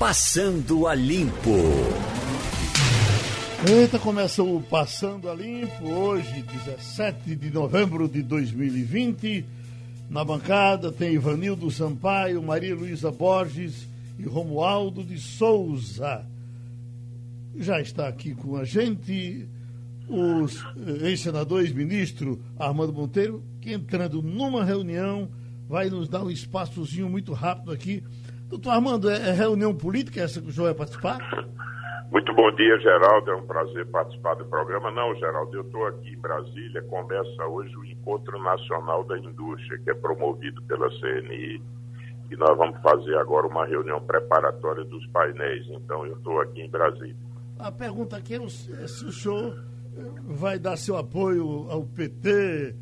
Passando a Limpo. Eita, começa o Passando a Limpo, hoje, 17 de novembro de 2020. Na bancada tem Ivanildo Sampaio, Maria Luísa Borges e Romualdo de Souza. Já está aqui com a gente os ex-senador, ex-ministro Armando Monteiro, que entrando numa reunião vai nos dar um espaçozinho muito rápido aqui. Doutor Armando, é, é reunião política essa que o senhor vai participar? Muito bom dia, Geraldo. É um prazer participar do programa. Não, Geraldo, eu estou aqui em Brasília. Começa hoje o Encontro Nacional da Indústria, que é promovido pela CNI. E nós vamos fazer agora uma reunião preparatória dos painéis. Então, eu estou aqui em Brasília. A pergunta aqui é se o senhor vai dar seu apoio ao PT,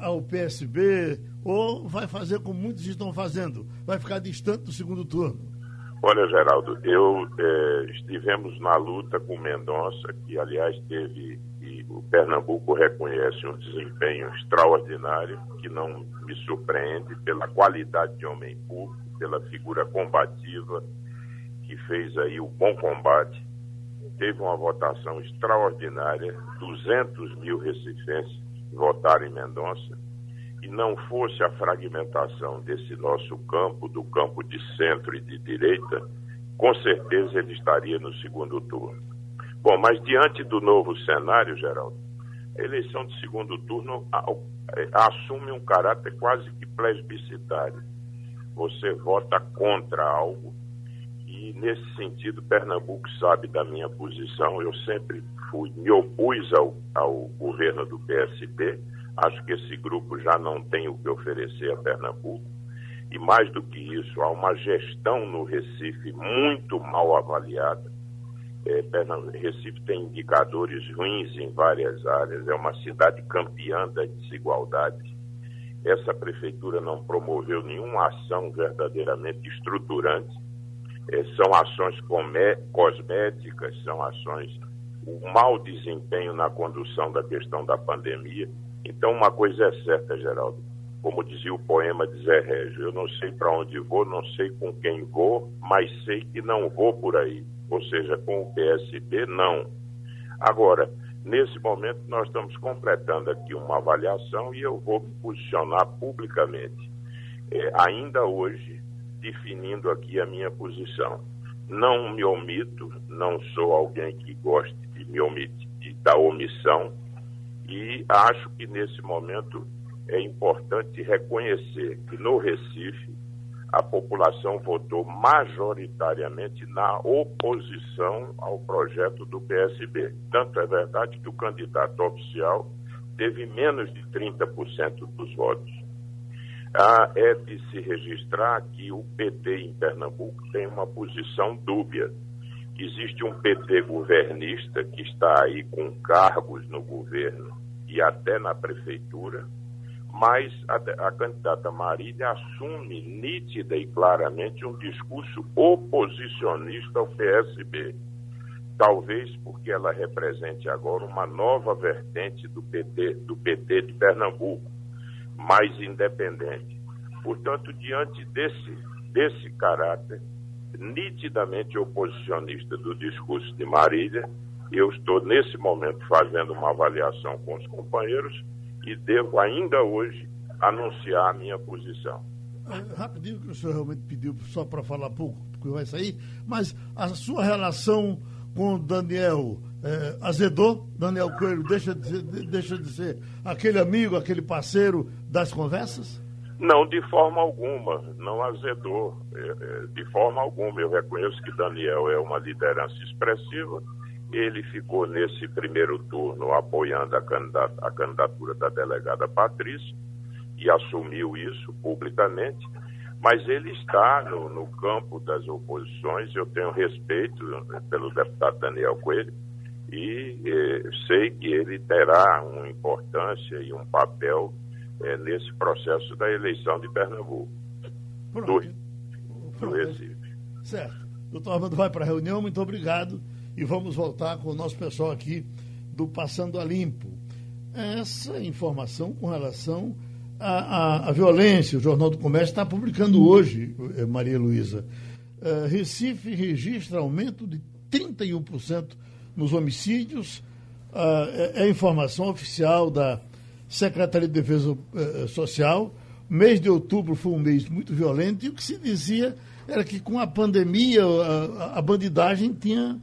ao PSB, ou vai fazer como muitos estão fazendo, vai ficar distante do segundo turno? Olha, Geraldo, eu é, estivemos na luta com Mendonça, que aliás teve, e o Pernambuco reconhece um desempenho extraordinário, que não me surpreende pela qualidade de homem público, pela figura combativa, que fez aí o bom combate teve uma votação extraordinária, 200 mil recifenses votaram em Mendonça, não fosse a fragmentação desse nosso campo, do campo de centro e de direita, com certeza ele estaria no segundo turno. Bom, mas diante do novo cenário, Geraldo, a eleição de segundo turno é, assume um caráter quase que plebiscitário. Você vota contra algo e, nesse sentido, Pernambuco sabe da minha posição. Eu sempre fui, me opus ao, ao governo do PSB. Acho que esse grupo já não tem o que oferecer a Pernambuco. E, mais do que isso, há uma gestão no Recife muito mal avaliada. É, Recife tem indicadores ruins em várias áreas, é uma cidade campeã das desigualdades. Essa prefeitura não promoveu nenhuma ação verdadeiramente estruturante é, são ações cosméticas, são ações, o mau desempenho na condução da questão da pandemia. Então, uma coisa é certa, Geraldo, como dizia o poema de Zé Régio, eu não sei para onde vou, não sei com quem vou, mas sei que não vou por aí. Ou seja, com o PSB, não. Agora, nesse momento, nós estamos completando aqui uma avaliação e eu vou me posicionar publicamente. É, ainda hoje, definindo aqui a minha posição. Não me omito, não sou alguém que goste de me omitir, da omissão, e acho que nesse momento é importante reconhecer que no Recife a população votou majoritariamente na oposição ao projeto do PSB. Tanto é verdade que o candidato oficial teve menos de 30% dos votos. Ah, é de se registrar que o PT em Pernambuco tem uma posição dúbia. Existe um PT governista que está aí com cargos no governo e até na prefeitura, mas a, a candidata Marília assume nítida e claramente um discurso oposicionista ao PSB. Talvez porque ela represente agora uma nova vertente do PT, do PT de Pernambuco mais independente. Portanto, diante desse, desse caráter nitidamente oposicionista do discurso de Marília, eu estou nesse momento fazendo uma avaliação com os companheiros e devo ainda hoje anunciar a minha posição. É, rapidinho, que o senhor realmente pediu só para falar pouco, porque vai sair, mas a sua relação com o Daniel é, azedou, Daniel Coelho deixa de, ser, deixa de ser aquele amigo, aquele parceiro das conversas? Não, de forma alguma, não azedou, é, é, de forma alguma. Eu reconheço que Daniel é uma liderança expressiva. Ele ficou nesse primeiro turno apoiando a, candidat a candidatura da delegada Patrícia e assumiu isso publicamente mas ele está no, no, campo das oposições. Eu tenho respeito pelo deputado Daniel Coelho, e eh, sei que ele terá uma importância e um papel eh, nesse processo da eleição de Pernambuco. Pronto. Do, Pronto. do Recife. Certo. Doutor Armando vai para a reunião, muito obrigado. E vamos voltar com o nosso pessoal aqui do Passando a Limpo. Essa informação com relação à, à, à violência, o Jornal do Comércio está publicando hoje, eh, Maria Luísa, uh, Recife registra aumento de 31% nos homicídios. Uh, é, é informação oficial da Secretaria de Defesa uh, Social. O mês de outubro foi um mês muito violento e o que se dizia era que com a pandemia a, a bandidagem tinha,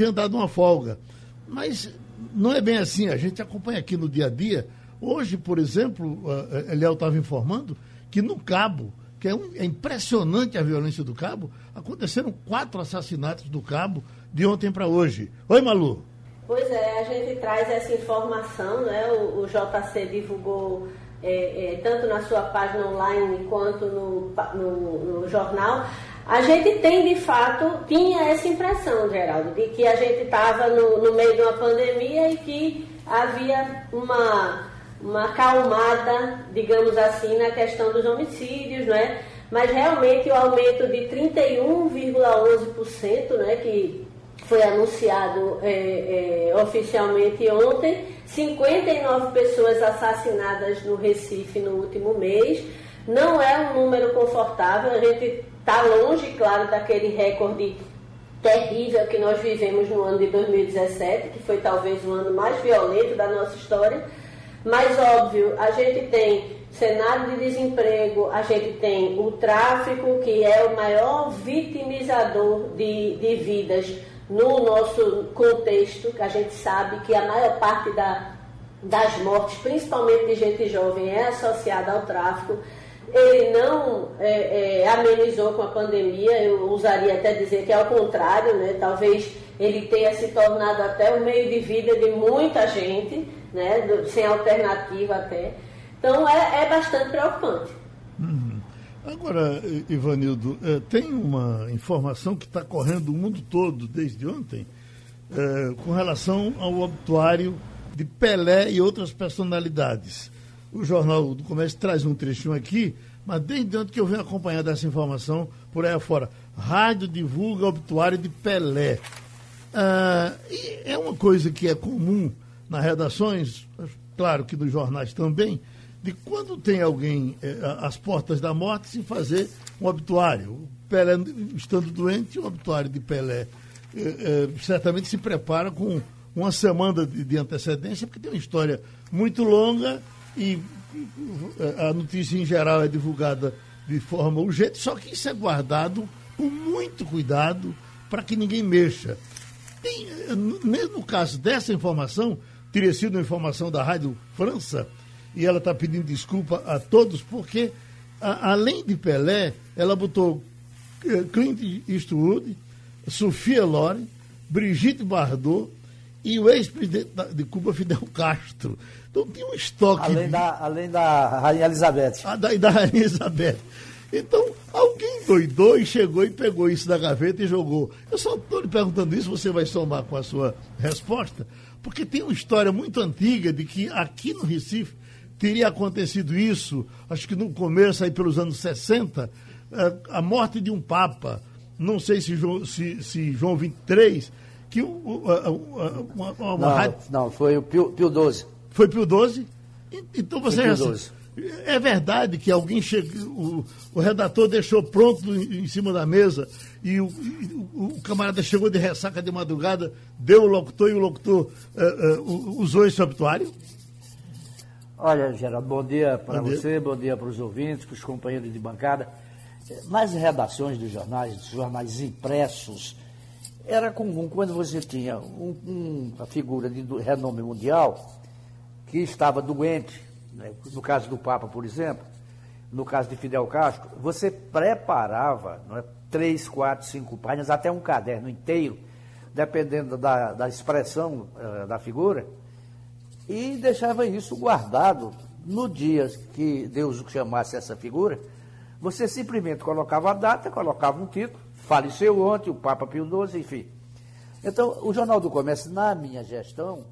tinha dado uma folga. Mas não é bem assim. A gente acompanha aqui no dia a dia. Hoje, por exemplo, Eliel estava informando que no Cabo, que é, um, é, impressionante a violência do Cabo, aconteceram quatro assassinatos do Cabo de ontem para hoje. Oi, Malu. Pois é, a gente traz essa informação, né? O, o JC divulgou é, é, tanto na sua página online quanto no, no, no, jornal. A gente tem de fato, tinha essa impressão, Geraldo, de que a gente estava no, no meio de uma pandemia e que havia uma uma acalmada, digamos assim, na questão dos homicídios, né? mas realmente o aumento de 31,11%, né, que foi anunciado é, é, oficialmente ontem, 59 pessoas assassinadas no Recife no último mês, não é um número confortável, a gente está longe, claro, daquele recorde terrível que nós vivemos no ano de 2017, que foi talvez o ano mais violento da nossa história, mas, óbvio, a gente tem cenário de desemprego, a gente tem o tráfico, que é o maior vitimizador de, de vidas no nosso contexto, que a gente sabe que a maior parte da, das mortes, principalmente de gente jovem, é associada ao tráfico. Ele não é, é, amenizou com a pandemia, eu usaria até dizer que é ao contrário, né? talvez ele tenha se tornado até o meio de vida de muita gente né, do, sem alternativa até. Então é, é bastante preocupante. Uhum. Agora, Ivanildo, é, tem uma informação que está correndo o mundo todo desde ontem é, com relação ao obituário de Pelé e outras personalidades. O Jornal do Comércio traz um trechinho aqui, mas desde ontem que eu venho acompanhando essa informação por aí afora. Rádio divulga obituário de Pelé. Ah, é uma coisa que é comum nas redações, claro que nos jornais também, de quando tem alguém eh, às portas da morte se fazer um obituário. Pelé, estando doente, o obituário de Pelé eh, eh, certamente se prepara com uma semana de, de, antecedência, porque tem uma história muito longa e eh, a notícia em geral é divulgada de forma urgente, só que isso é guardado com muito cuidado para que ninguém mexa. Tem, eh, no caso dessa informação, teria sido uma informação da Rádio França, e ela está pedindo desculpa a todos, porque, a, além de Pelé, ela botou eh, Clint Eastwood, Sofia Loren, Brigitte Bardot e o ex-presidente de Cuba, Fidel Castro. Então tinha um estoque. Além, de... da, além da Rainha Elizabeth. Ah, da, da Rainha Elizabeth. Então, alguém doidou e chegou e pegou isso da gaveta e jogou. Eu só estou lhe perguntando isso, você vai somar com a sua resposta, porque tem uma história muito antiga de que aqui no Recife teria acontecido isso, acho que no começo, aí pelos anos 60, eh, a morte de um Papa, não sei se João, se, se João 23, que uma, uma, uma não, rádio... não, foi o Pio, Pio 12. Foi Pio 12? Então você já É verdade que alguém chega, o, o redator deixou pronto em cima da mesa e o, o, o, camarada chegou de ressaca de madrugada, deu o locutor e o locutor uh, uh, usou esse obituário? Olha, Geraldo, bom dia para você, bom dia para os ouvintes, para os companheiros de bancada. Nas redações dos jornais, dos jornais impressos, era comum quando você tinha um, um, uma figura de renome mundial que estava doente, né, no caso do Papa, por exemplo, no caso de Fidel Castro, você preparava não é, três, quatro, cinco páginas, até um caderno inteiro, dependendo da, da expressão uh, da figura, e deixava isso guardado. No dia que Deus chamasse essa figura, você simplesmente colocava a data, colocava um título, faleceu ontem, o Papa Pio XII, enfim. Então, o Jornal do Comércio, na minha gestão,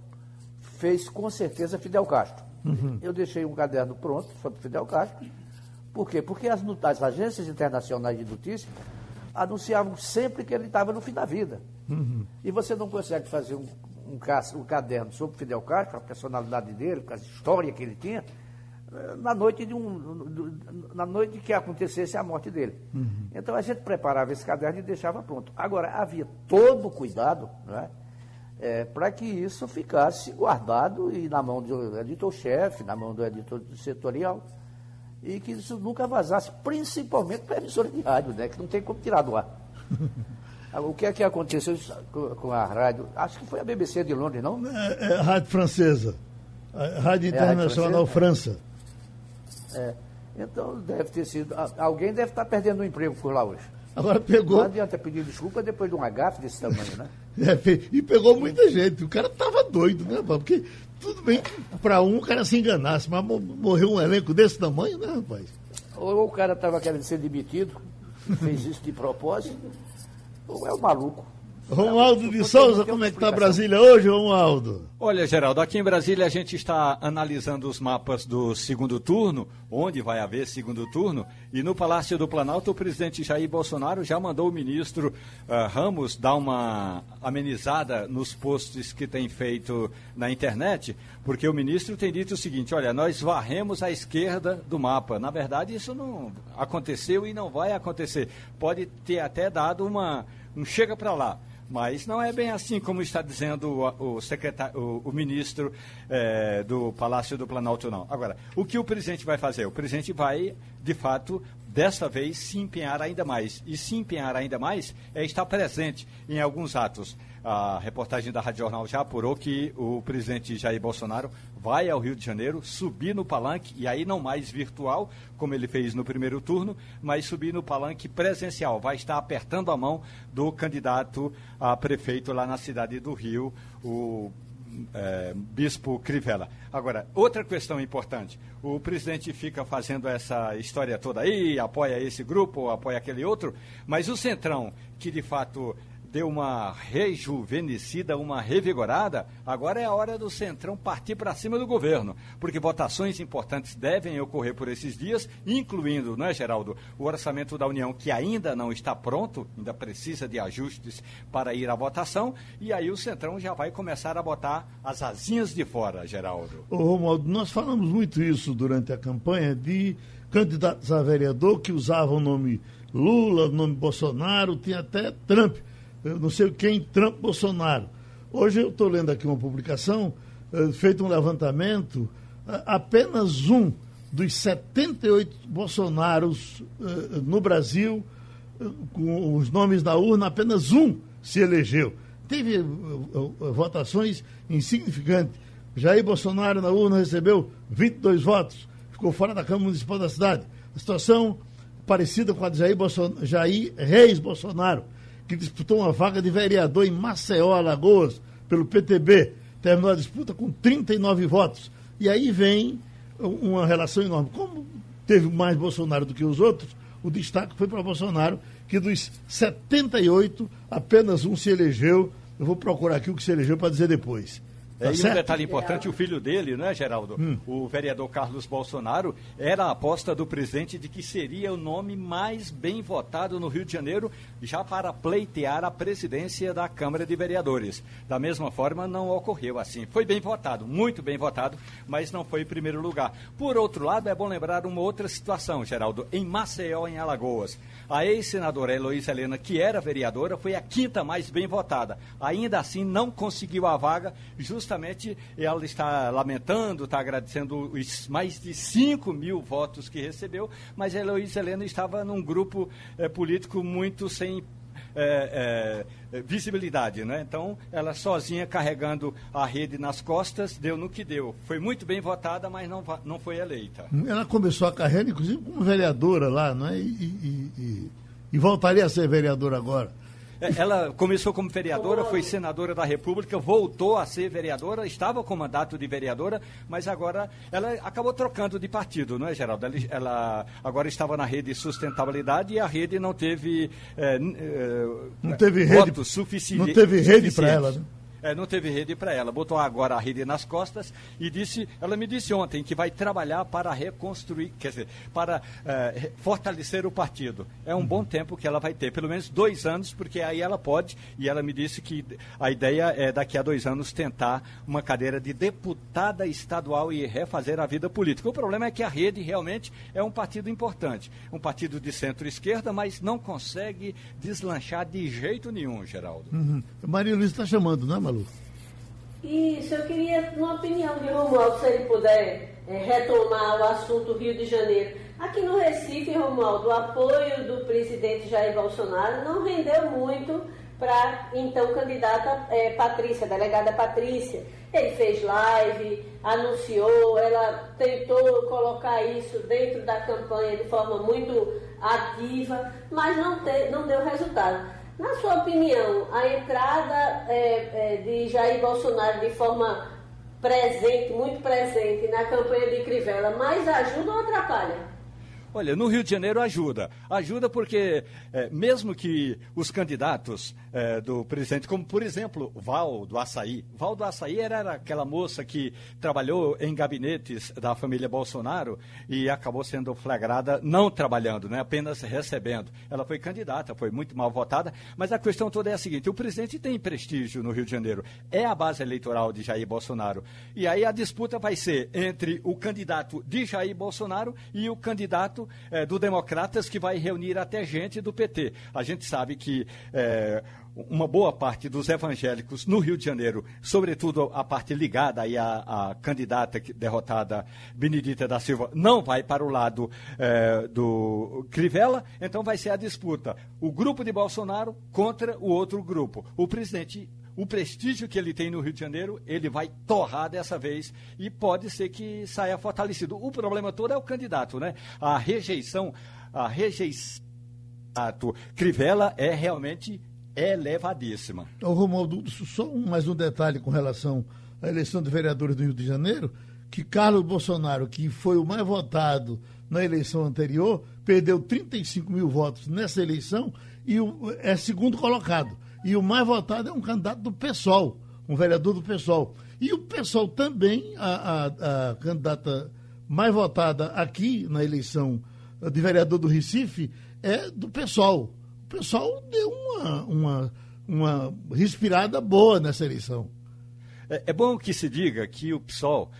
fez com certeza Fidel Castro. Uhum. Eu deixei um caderno pronto sobre Fidel Castro. Por quê? Porque as, as agências internacionais de notícias anunciavam sempre que ele estava no fim da vida. Uhum. E você não consegue fazer um, um, um, caderno sobre Fidel Castro, a personalidade dele, com a história que ele tinha, na noite de um na noite que acontecesse a morte dele. Uhum. Então a gente preparava esse caderno e deixava pronto. Agora havia todo o cuidado, né, é, para que isso ficasse guardado e na mão do editor-chefe, na mão do editor setorial, e que isso nunca vazasse, principalmente para a emissora de rádio, né, que não tem como tirar do ar. O que é que aconteceu com a rádio? Acho que foi a BBC de Londres, não? É, é a rádio francesa. A rádio Internacional é a rádio França. É. Então deve ter sido. Alguém deve estar perdendo o emprego por lá hoje. Agora pegou. Não adianta pedir desculpa depois de um agafe desse tamanho, né? É, e pegou muita gente. O cara tava doido, né, Porque tudo bem que para um o cara se enganasse, mas morreu um elenco desse tamanho, né, rapaz? Ou o cara estava querendo ser demitido, fez isso de propósito, ou é o maluco. Romualdo de Souza, como é que está Brasília hoje, Romualdo? Olha, Geraldo, aqui em Brasília a gente está analisando os mapas do segundo turno, onde vai haver segundo turno, e no Palácio do Planalto o presidente Jair Bolsonaro já mandou o ministro uh, Ramos dar uma amenizada nos posts que tem feito na internet, porque o ministro tem dito o seguinte, olha, nós varremos a esquerda do mapa. Na verdade, isso não aconteceu e não vai acontecer. Pode ter até dado uma um chega para lá. Mas não é bem assim como está dizendo o, o secretário, o, o ministro é, do Palácio do Planalto, não. Agora, o que o presidente vai fazer? O presidente vai, de fato, dessa vez se empenhar ainda mais. E se empenhar ainda mais é estar presente em alguns atos. A reportagem da Rádio Jornal já apurou que o presidente Jair Bolsonaro vai ao Rio de Janeiro, subir no palanque, e aí não mais virtual, como ele fez no primeiro turno, mas subir no palanque presencial. Vai estar apertando a mão do candidato a prefeito lá na cidade do Rio, o é, Bispo Crivella. Agora, outra questão importante: o presidente fica fazendo essa história toda aí, apoia esse grupo, apoia aquele outro, mas o Centrão, que de fato deu uma rejuvenescida, uma revigorada, agora é a hora do Centrão partir para cima do governo, porque votações importantes devem ocorrer por esses dias, incluindo, não é, Geraldo, o orçamento da União, que ainda não está pronto, ainda precisa de ajustes para ir à votação, e aí o Centrão já vai começar a botar as asinhas de fora, Geraldo. Ô, Romualdo, nós falamos muito isso durante a campanha de candidatos a vereador que usavam o nome Lula, o nome Bolsonaro, tinha até Trump não sei quem, Trump, Bolsonaro. Hoje eu estou lendo aqui uma publicação, uh, feito um levantamento, uh, apenas um dos 78 Bolsonaros uh, no Brasil, com os nomes na urna, apenas um se elegeu. Teve votações insignificantes. Jair Bolsonaro na urna recebeu 22 votos, ficou fora da Câmara Municipal da cidade. A situação parecida com a de Jair, Bolson... Jair Reis Bolsonaro que disputou uma vaga de vereador em Maceió, Alagoas, pelo PTB. Terminou a disputa com 39 votos. E aí vem uma relação enorme. Como teve mais Bolsonaro do que os outros, o destaque foi para Bolsonaro, que dos 78, apenas um se elegeu. Eu vou procurar aqui o que se elegeu para dizer depois. Tá e um detalhe importante, o filho dele, né, Geraldo? Hum. O vereador Carlos Bolsonaro era a aposta do presidente de que seria o nome mais bem votado no Rio de Janeiro, já para pleitear a presidência da Câmara de Vereadores. Da mesma forma, não ocorreu assim. Foi bem votado, muito bem votado, mas não foi em primeiro lugar. Por outro lado, é bom lembrar uma outra situação, Geraldo. Em Maceió, em Alagoas, a ex-senadora Heloísa Helena, que era vereadora, foi a quinta mais bem votada. Ainda assim, não conseguiu a vaga, justamente ela está lamentando, está agradecendo os mais de 5 mil votos que recebeu, mas a Heloísa Helena estava num grupo é, político muito sem é, é, visibilidade, né? Então, ela sozinha carregando a rede nas costas, deu no que deu. Foi muito bem votada, mas não, não foi eleita. Ela começou a carreira, inclusive, como vereadora lá, não é? E, e, e, e voltaria a ser vereadora agora. É, ela começou como vereadora, foi senadora da República, voltou a ser vereadora, estava com mandato de vereadora, mas agora ela acabou trocando de partido, não é, Geraldo? Ela, ela agora estava na rede sustentabilidade e a rede não teve, é, não teve rede suficiente. Não teve rede para ela, né? É, não teve rede para ela. Botou agora a rede nas costas e disse, ela me disse ontem que vai trabalhar para reconstruir, quer dizer, para é, fortalecer o partido. É um bom tempo que ela vai ter, pelo menos dois anos, porque aí ela pode, e ela me disse que a ideia é daqui a dois anos tentar uma cadeira de deputada estadual e refazer a vida política. O problema é que a rede realmente é um partido importante, um partido de centro-esquerda, mas não consegue deslanchar de jeito nenhum, Geraldo. Uhum. Maria Luiz está chamando, não é, Malu? Isso, eu queria uma opinião de Romualdo, se ele puder é, retomar o assunto Rio de Janeiro. Aqui no Recife, Romualdo, o apoio do presidente Jair Bolsonaro não rendeu muito para então candidata é, Patrícia, delegada Patrícia. Ele fez live, anunciou, ela tentou colocar isso dentro da campanha de forma muito ativa, mas não, te, não deu resultado. Na sua opinião, a entrada é, é, de Jair Bolsonaro de forma presente, muito presente na campanha de Crivella, mais ajuda ou atrapalha? Olha, no Rio de Janeiro ajuda. Ajuda porque, é, mesmo que os candidatos é, do presidente, como por exemplo Val do Açaí, Val do Açaí era, aquela moça que trabalhou em gabinetes da família Bolsonaro e acabou sendo flagrada não trabalhando, né, apenas recebendo. Ela foi candidata, foi muito mal votada, mas a questão toda é a seguinte: o presidente tem prestígio no Rio de Janeiro, é a base eleitoral de Jair Bolsonaro. E aí a disputa vai ser entre o candidato de Jair Bolsonaro e o candidato é, do Democratas que vai reunir até gente do PT. A gente sabe que é, uma boa parte dos evangélicos no Rio de Janeiro, sobretudo a parte ligada aí à, à candidata derrotada Benedita da Silva, não vai para o lado é, do Crivella, então vai ser a disputa. O grupo de Bolsonaro contra o outro grupo. O presidente o prestígio que ele tem no Rio de Janeiro, ele vai torrar dessa vez e pode ser que saia fortalecido. O problema todo é o candidato, né? A rejeição, a rejeição Crivella é realmente elevadíssima. Ô, Romualdo, só mais um detalhe com relação à eleição de vereadores do Rio de Janeiro, que Carlos Bolsonaro, que foi o mais votado na eleição anterior, perdeu 35 mil votos nessa eleição e é segundo colocado. E o mais votado é um candidato do PSOL, um vereador do PSOL. E o PSOL também, a, a, a candidata mais votada aqui na eleição de vereador do Recife, é do PSOL. O PSOL deu uma, uma, uma respirada boa nessa eleição. É, é bom que se diga que o PSOL,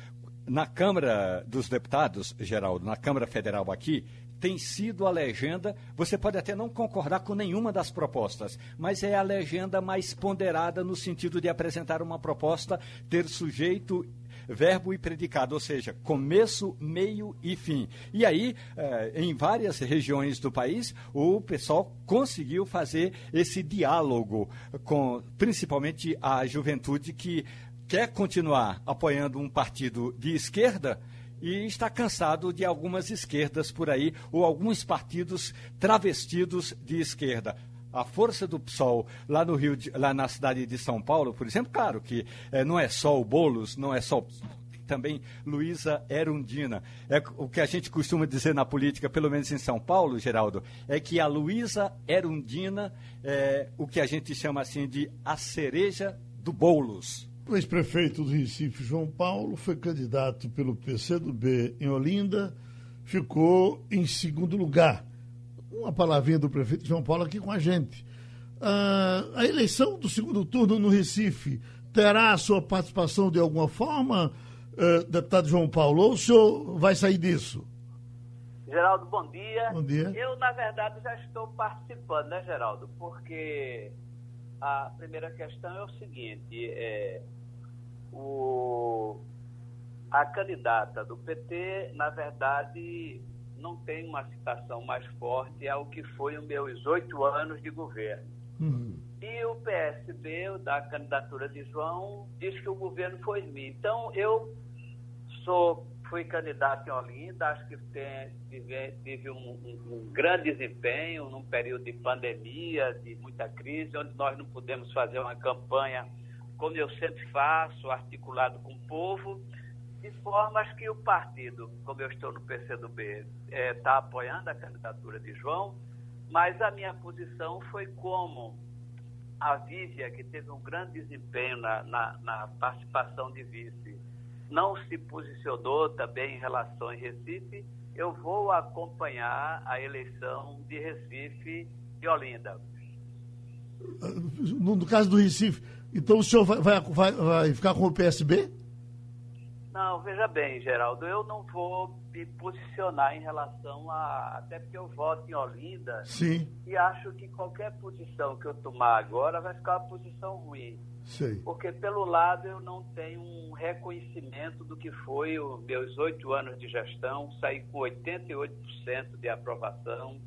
na Câmara dos Deputados, Geraldo, na Câmara Federal aqui, tem sido a legenda. Você pode até não concordar com nenhuma das propostas, mas é a legenda mais ponderada no sentido de apresentar uma proposta, ter sujeito verbo e predicado, ou seja, começo, meio e fim. E aí, eh, em várias regiões do país, o pessoal conseguiu fazer esse diálogo com, principalmente, a juventude que quer continuar apoiando um partido de esquerda e está cansado de algumas esquerdas por aí, ou alguns partidos travestidos de esquerda. A força do PSOL lá no Rio, de, lá na cidade de São Paulo, por exemplo, claro que é, não é só o Bolos, não é só também Luísa Erundina. É o que a gente costuma dizer na política, pelo menos em São Paulo, Geraldo, é que a Luísa Erundina é o que a gente chama assim de a cereja do Boulos. O ex-prefeito do Recife, João Paulo, foi candidato pelo PCdoB em Olinda, ficou em segundo lugar. Uma palavrinha do prefeito João Paulo aqui com a gente. Ah, a eleição do segundo turno no Recife terá a sua participação de alguma forma, uh, deputado João Paulo, ou o senhor vai sair disso? Geraldo, bom dia. Bom dia. Eu, na verdade, já estou participando, né, Geraldo? Porque a primeira questão é o seguinte: é, o, a candidata do PT, na verdade, não tem uma citação mais forte ao que foi os meus oito anos de governo. Uhum. E o PSB, da candidatura de João, diz que o governo foi em mim. Então, eu sou, fui candidato em Olinda, acho que tem, tive, tive um, um, um, grande desempenho num período de pandemia, de muita crise, onde nós não pudemos fazer uma campanha como eu sempre faço, articulado com o povo, de formas que o partido, como eu estou no PCdoB, está é, tá apoiando a candidatura de João, mas a minha posição foi como a Vívia, que teve um grande desempenho na, na, na participação de vice, não se posicionou também em relação a Recife, eu vou acompanhar a eleição de Recife e Olinda. No, no caso do Recife, então o senhor vai, vai, vai, ficar com o PSB? Não, veja bem, Geraldo, eu não vou me posicionar em relação a. Até porque eu voto em Olinda. Sim. E acho que qualquer posição que eu tomar agora vai ficar uma posição ruim. Sim. Porque, pelo lado, eu não tenho um reconhecimento do que foi os meus oito anos de gestão. Saí com 88% de aprovação,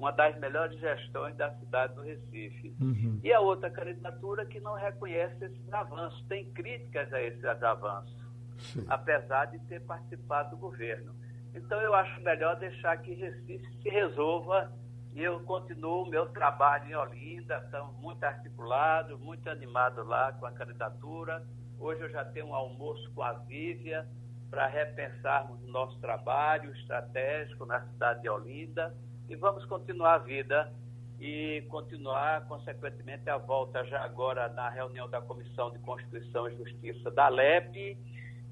uma das melhores gestões da cidade do Recife. Uhum. E a outra candidatura que não reconhece esses avanços, tem críticas a esses avanços. Sim. apesar de ter participado do governo. Então eu acho melhor deixar que Recife se resolva e eu continuo o meu trabalho em Olinda, estamos muito articulados, muito animados lá com a candidatura. Hoje eu já tenho um almoço com a Vívia para repensarmos o nosso trabalho estratégico na cidade de Olinda e vamos continuar a vida e continuar, consequentemente, a volta já agora na reunião da Comissão de Constituição e Justiça da LEP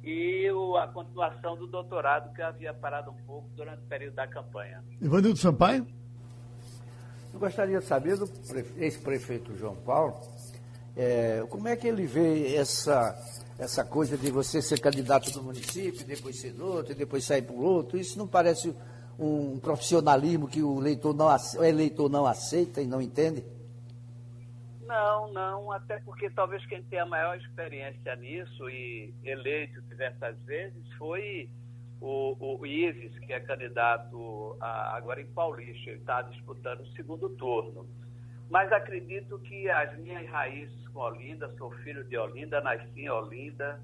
e o, a continuação do doutorado que havia parado um pouco durante o período da campanha. Ivanildo Sampaio? Eu gostaria de saber do ex-prefeito João Paulo, é, como é que ele vê essa, essa coisa de você ser candidato do município, depois ser outro, e depois sair para o outro. Isso não parece um profissionalismo que o eleitor não, o eleitor não aceita e não entende? Não, não, até porque talvez quem tem a maior experiência nisso e eleito diversas vezes foi o, o Ives, que é candidato a, agora em Paulista, ele está disputando o segundo turno. Mas acredito que as minhas raízes com Olinda, sou filho de Olinda, nasci em Olinda,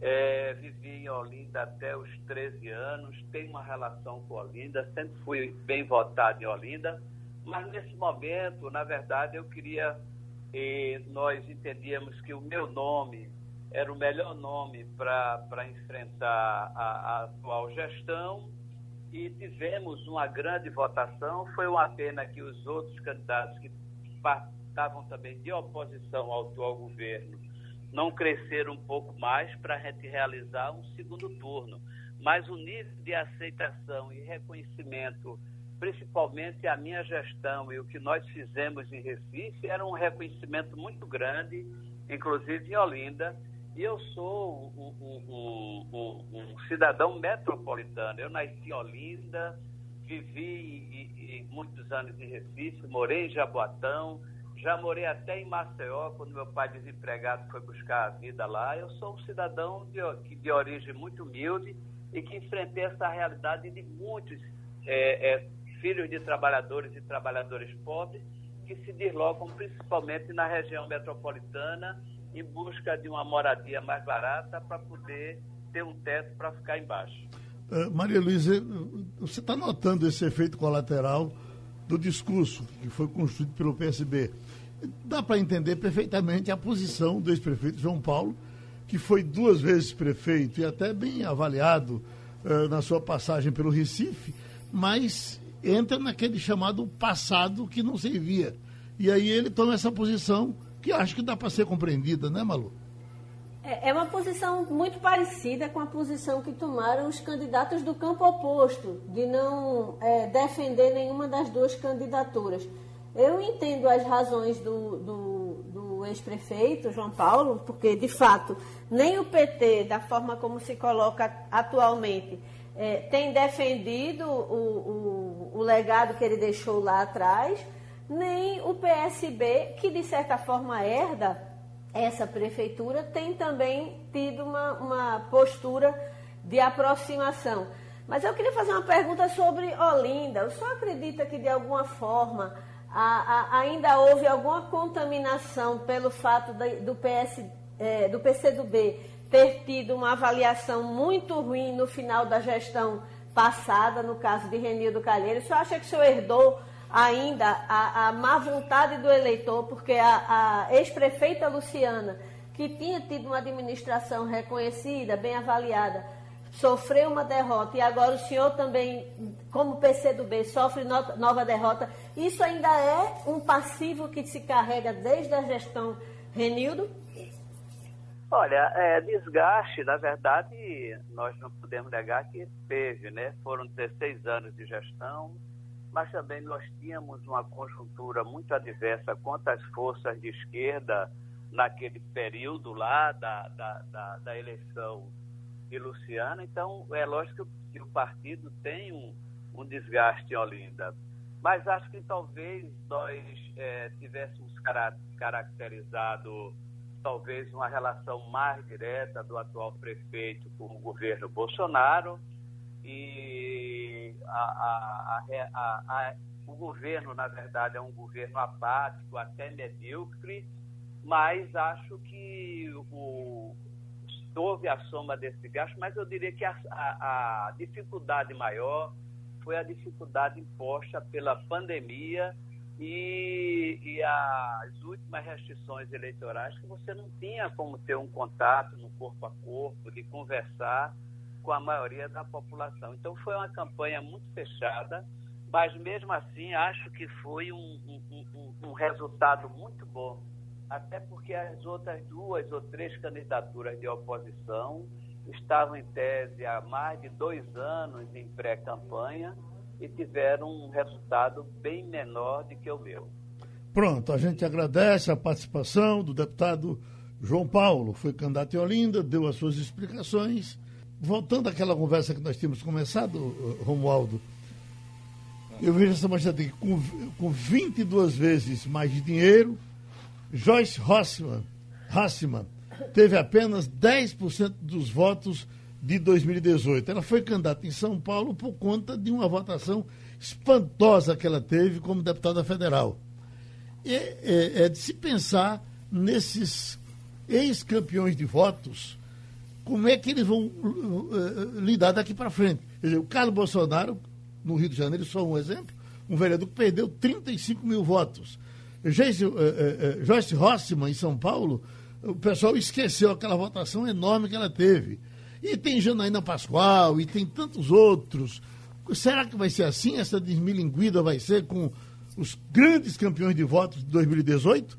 é, vivi em Olinda até os 13 anos, tenho uma relação com Olinda, sempre fui bem votado em Olinda, mas nesse momento, na verdade, eu queria e nós entendíamos que o meu nome era o melhor nome para enfrentar a, a, atual gestão e tivemos uma grande votação. Foi uma pena que os outros candidatos que estavam também de oposição ao atual governo não cresceram um pouco mais para a gente realizar um segundo turno. Mas o nível de aceitação e reconhecimento principalmente a minha gestão e o que nós fizemos em Recife era um reconhecimento muito grande, inclusive em Olinda. E eu sou um cidadão metropolitano. Eu nasci em Olinda, vivi e, e muitos anos em Recife, morei em Jaboatão, já morei até em Maceió, quando meu pai desempregado foi buscar a vida lá. Eu sou um cidadão de, de origem muito humilde e que enfrentei essa realidade de muitos é, é, filhos de trabalhadores e trabalhadoras pobres que se deslocam principalmente na região metropolitana em busca de uma moradia mais barata para poder ter um teto para ficar embaixo. Uh, Maria Luísa, você está notando esse efeito colateral do discurso que foi construído pelo PSB. Dá para entender perfeitamente a posição do ex-prefeito João Paulo, que foi duas vezes prefeito e até bem avaliado uh, na sua passagem pelo Recife, mas entra naquele chamado passado que não servia. E aí ele toma essa posição que acho que dá para ser compreendida, né, Malu? É, é uma posição muito parecida com a posição que tomaram os candidatos do campo oposto, de não é, defender nenhuma das duas candidaturas. Eu entendo as razões do, do, do ex-prefeito, João Paulo, porque, de fato, nem o PT, da forma como se coloca atualmente, é, tem defendido o, o, o legado que ele deixou lá atrás, nem o PSB, que de certa forma herda essa prefeitura, tem também tido uma, uma postura de aproximação. Mas eu queria fazer uma pergunta sobre Olinda. O senhor acredita que de alguma forma a, a, ainda houve alguma contaminação pelo fato do, PS, é, do PCdoB ter tido uma avaliação muito ruim no final da gestão passada, no caso de Renildo Calheiro. O senhor acha que o senhor herdou ainda a, a má vontade do eleitor, porque a, a ex-prefeita Luciana, que tinha tido uma administração reconhecida, bem avaliada, sofreu uma derrota e agora o senhor também como PCdoB sofre nova derrota. Isso ainda é um passivo que se carrega desde a gestão Renildo? Olha, é, desgaste, na verdade, nós não podemos negar que teve, né? Foram 16 anos de gestão, mas também nós tínhamos uma conjuntura muito adversa contra as forças de esquerda naquele período lá da, da, da, da eleição de Luciana. Então, é lógico que o partido tem um, um desgaste em Olinda. Mas acho que talvez nós é, tivéssemos caracterizado talvez uma relação mais direta do atual prefeito com o governo Bolsonaro e a, a, a, o governo, na verdade, é um governo apático, até medíocre, mas acho que o, houve a soma desse gasto, mas eu diria que a dificuldade maior foi a dificuldade imposta pela pandemia e, e, as últimas restrições eleitorais que você não tinha como ter um contato no corpo a corpo, de conversar com a maioria da população. Então foi uma campanha muito fechada, mas mesmo assim acho que foi um, um, um, um resultado muito bom, até porque as outras duas ou três candidaturas de oposição estavam em tese há mais de dois anos em pré-campanha e tiveram um resultado bem menor do que o meu. Pronto, a gente agradece a participação do deputado João Paulo, foi candidato em Olinda, deu as suas explicações. Voltando àquela conversa que nós tínhamos começado, eh, Romualdo, eu vejo essa manchete com, com 22 vezes mais dinheiro, Joyce Hossman, Hassman teve apenas 10% dos votos de 2018. Ela foi candidata em São Paulo por conta de uma votação espantosa que ela teve como deputada federal. E, é, é de se pensar nesses ex-campeões de votos, como é que eles vão uh, uh, lidar daqui para frente. Quer dizer, o Carlos Bolsonaro, no Rio de Janeiro, só um exemplo, um vereador que perdeu 35 mil votos. Joyce, uh, Joyce Rossman, em São Paulo, o pessoal esqueceu aquela votação enorme que ela teve. E tem Janaína Pascoal, e tem tantos outros. Será que vai ser assim? Essa desmilinguida vai ser com os grandes campeões de votos de 2018?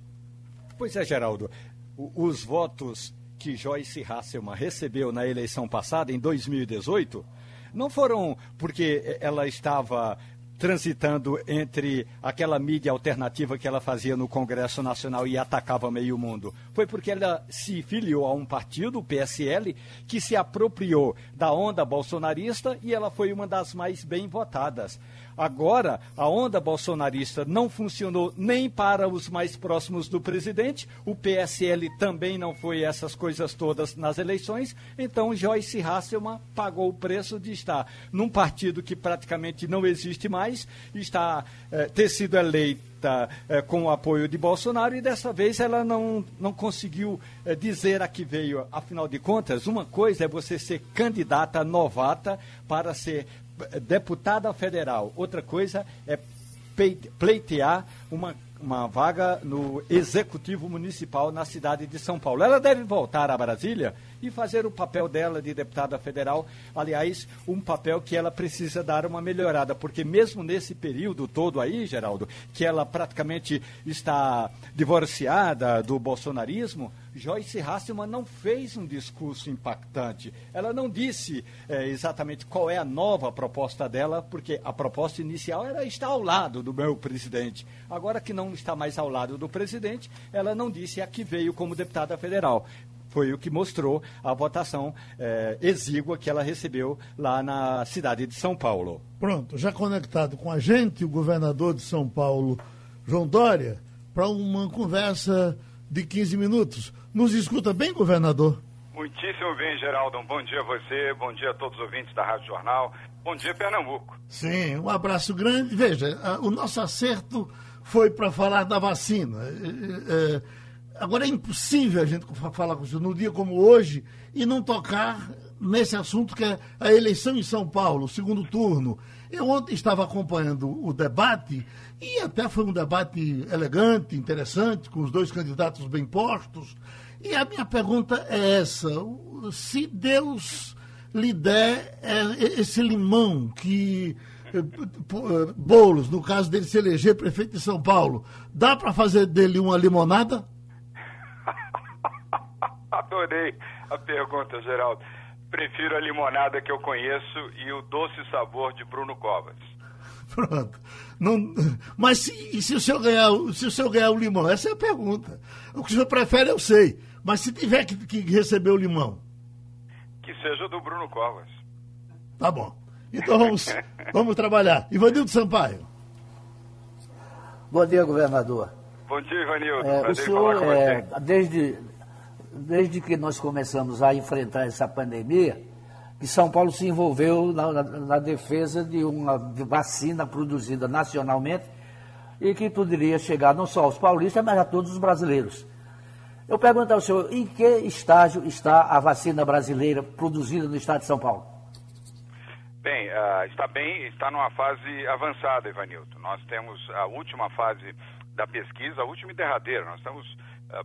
Pois é, Geraldo. os votos que Joyce Hasselman recebeu na eleição passada, em 2018, não foram porque ela estava transitando entre aquela mídia alternativa que ela fazia no Congresso Nacional e atacava meio mundo. Foi porque ela se filiou a um partido, o PSL, que se apropriou da onda bolsonarista e ela foi uma das mais bem votadas. Agora, a onda bolsonarista não funcionou nem para os mais próximos do presidente, o PSL também não foi essas coisas todas nas eleições, então Joyce Hasselman pagou o preço de estar num partido que praticamente não existe mais, está eh, ter sido eleita eh, com o apoio de Bolsonaro e dessa vez ela não, não conseguiu eh, dizer a que veio. Afinal de contas, uma coisa é você ser candidata novata para ser deputada federal. Outra coisa é pleitear uma, uma vaga no Executivo Municipal na cidade de São Paulo. Ela deve voltar a Brasília e fazer o papel dela de deputada federal. Aliás, um papel que ela precisa dar uma melhorada, porque mesmo nesse período todo aí, Geraldo, que ela praticamente está divorciada do bolsonarismo, Joyce Hasselman não fez um discurso impactante. Ela não disse é, exatamente qual é a nova proposta dela, porque a proposta inicial era estar ao lado do meu presidente. Agora que não está mais ao lado do presidente, ela não disse a que veio como deputada federal foi o que mostrou a votação é, exígua que ela recebeu lá na cidade de São Paulo. Pronto, já conectado com a gente, o governador de São Paulo, João Dória, para uma conversa de 15 minutos. Nos escuta bem, governador? Muitíssimo bem, Geraldo. Um bom dia a você, bom dia a todos os ouvintes da Rádio Jornal. Bom dia, Pernambuco. Sim, um abraço grande. Veja, o nosso acerto foi para falar da vacina. É, é, Agora é impossível a gente falar com você no dia como hoje e não tocar nesse assunto que é a eleição em São Paulo, segundo turno. Eu ontem estava acompanhando o debate e até foi um debate elegante, interessante, com os dois candidatos bem postos. E a minha pergunta é essa: se Deus lhe der é, esse limão que Boulos, no caso dele se eleger prefeito de São Paulo, dá para fazer dele uma limonada? Adorei a pergunta, Geraldo. Prefiro a limonada que eu conheço e o doce sabor de Bruno Covas. Pronto. Não, mas se, se, o senhor ganhar, se o senhor ganhar o limão? Essa é a pergunta. O que o senhor prefere, eu sei. Mas se tiver que, que receber o limão? Que seja do Bruno Covas. Tá bom. Então vamos, vamos trabalhar. Ivanildo Sampaio. Bom dia, governador. Bom dia, Ivanildo. É, o senhor, é, desde, desde que nós começamos a enfrentar essa pandemia, que São Paulo se envolveu na, na, na defesa de uma vacina produzida nacionalmente e que poderia chegar não só aos paulistas, mas a todos os brasileiros. Eu pergunto ao senhor, em que estágio está a vacina brasileira produzida no estado de São Paulo? Bem, uh, está bem, está numa fase avançada, Ivanildo. Nós temos a última fase da pesquisa, a última e derradeira. Nós estamos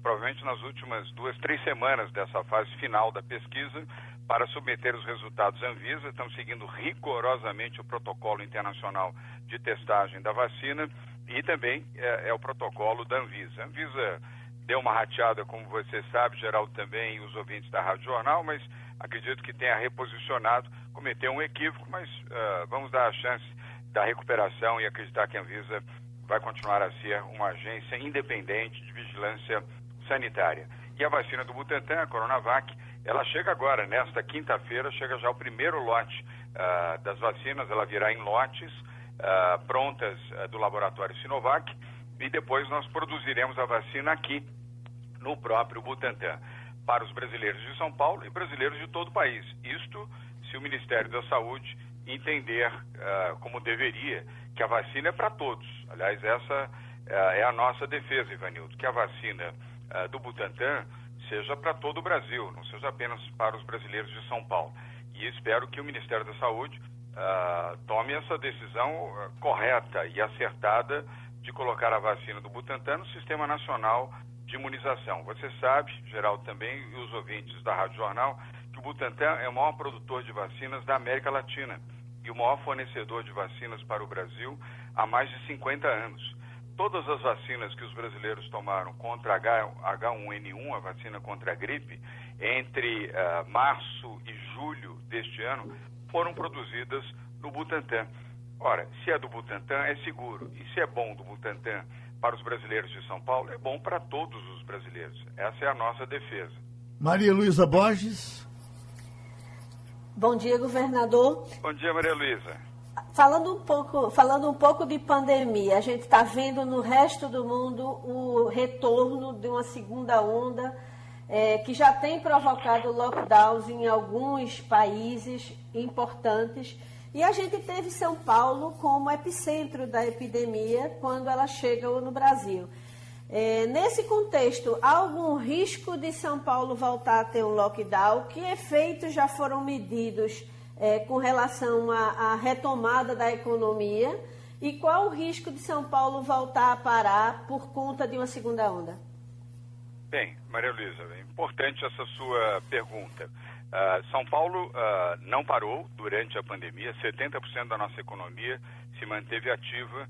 provavelmente nas últimas duas, três semanas dessa fase final da pesquisa para submeter os resultados à Anvisa. Estamos seguindo rigorosamente o protocolo internacional de testagem da vacina e também é, é o protocolo da Anvisa. A Anvisa deu uma rateada, como você sabe, Geraldo também, e os ouvintes da Rádio Jornal, mas acredito que tenha reposicionado, cometeu um equívoco, mas uh, vamos dar a chance da recuperação e acreditar que a Anvisa vai continuar a ser uma agência independente de vigilância sanitária. E a vacina do Butantan, a Coronavac, ela chega agora, nesta quinta-feira, chega já o primeiro lote uh, das vacinas, ela virá em lotes uh, prontas do laboratório Sinovac, e depois nós produziremos a vacina aqui, no próprio Butantan, para os brasileiros de São Paulo e brasileiros de todo o país. Isto se o Ministério da Saúde entender uh, como deveria que a vacina é para todos. Aliás, essa uh, é a nossa defesa, Ivanildo, que a vacina uh, do Butantan seja para todo o Brasil, não seja apenas para os brasileiros de São Paulo. E espero que o Ministério da Saúde tome essa decisão correta e acertada de colocar a vacina do Butantan no Sistema Nacional de Imunização. Você sabe, Geraldo também, e os ouvintes da Rádio Jornal, que o Butantan é o maior produtor de vacinas da América Latina e o maior fornecedor de vacinas para o Brasil há mais de 50 anos. Todas as vacinas que os brasileiros tomaram contra H1N1, a vacina contra a gripe, entre uh, março e julho deste ano, foram produzidas no Butantan. Ora, se é do Butantan, é seguro. E se é bom do Butantan para os brasileiros de São Paulo, é bom para todos os brasileiros. Essa é a nossa defesa. Maria Luísa Borges. Bom dia, governador. Bom dia, Maria Luísa. Falando um pouco, falando um pouco de pandemia, a gente está vendo no resto do mundo o retorno de uma segunda onda é, que já tem provocado lockdowns em alguns países importantes e a gente teve São Paulo como epicentro da epidemia quando ela chega no Brasil. É, nesse contexto, há algum risco de São Paulo voltar a ter um lockdown? Que efeitos já foram medidos é, com relação à, retomada da economia? E qual o risco de São Paulo voltar a parar por conta de uma segunda onda? Bem, Maria Luísa, é importante essa sua pergunta. Uh, São Paulo uh, não parou durante a pandemia, 70% da nossa economia se manteve ativa,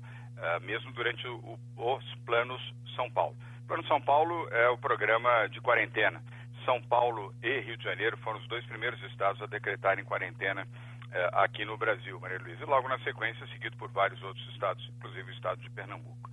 mesmo durante o, os planos São Paulo. O Plano São Paulo é o programa de quarentena. São Paulo e Rio de Janeiro foram os dois primeiros estados a decretarem quarentena aqui no Brasil, Maria Luísa. E logo na sequência, seguido por vários outros estados, inclusive o estado de Pernambuco.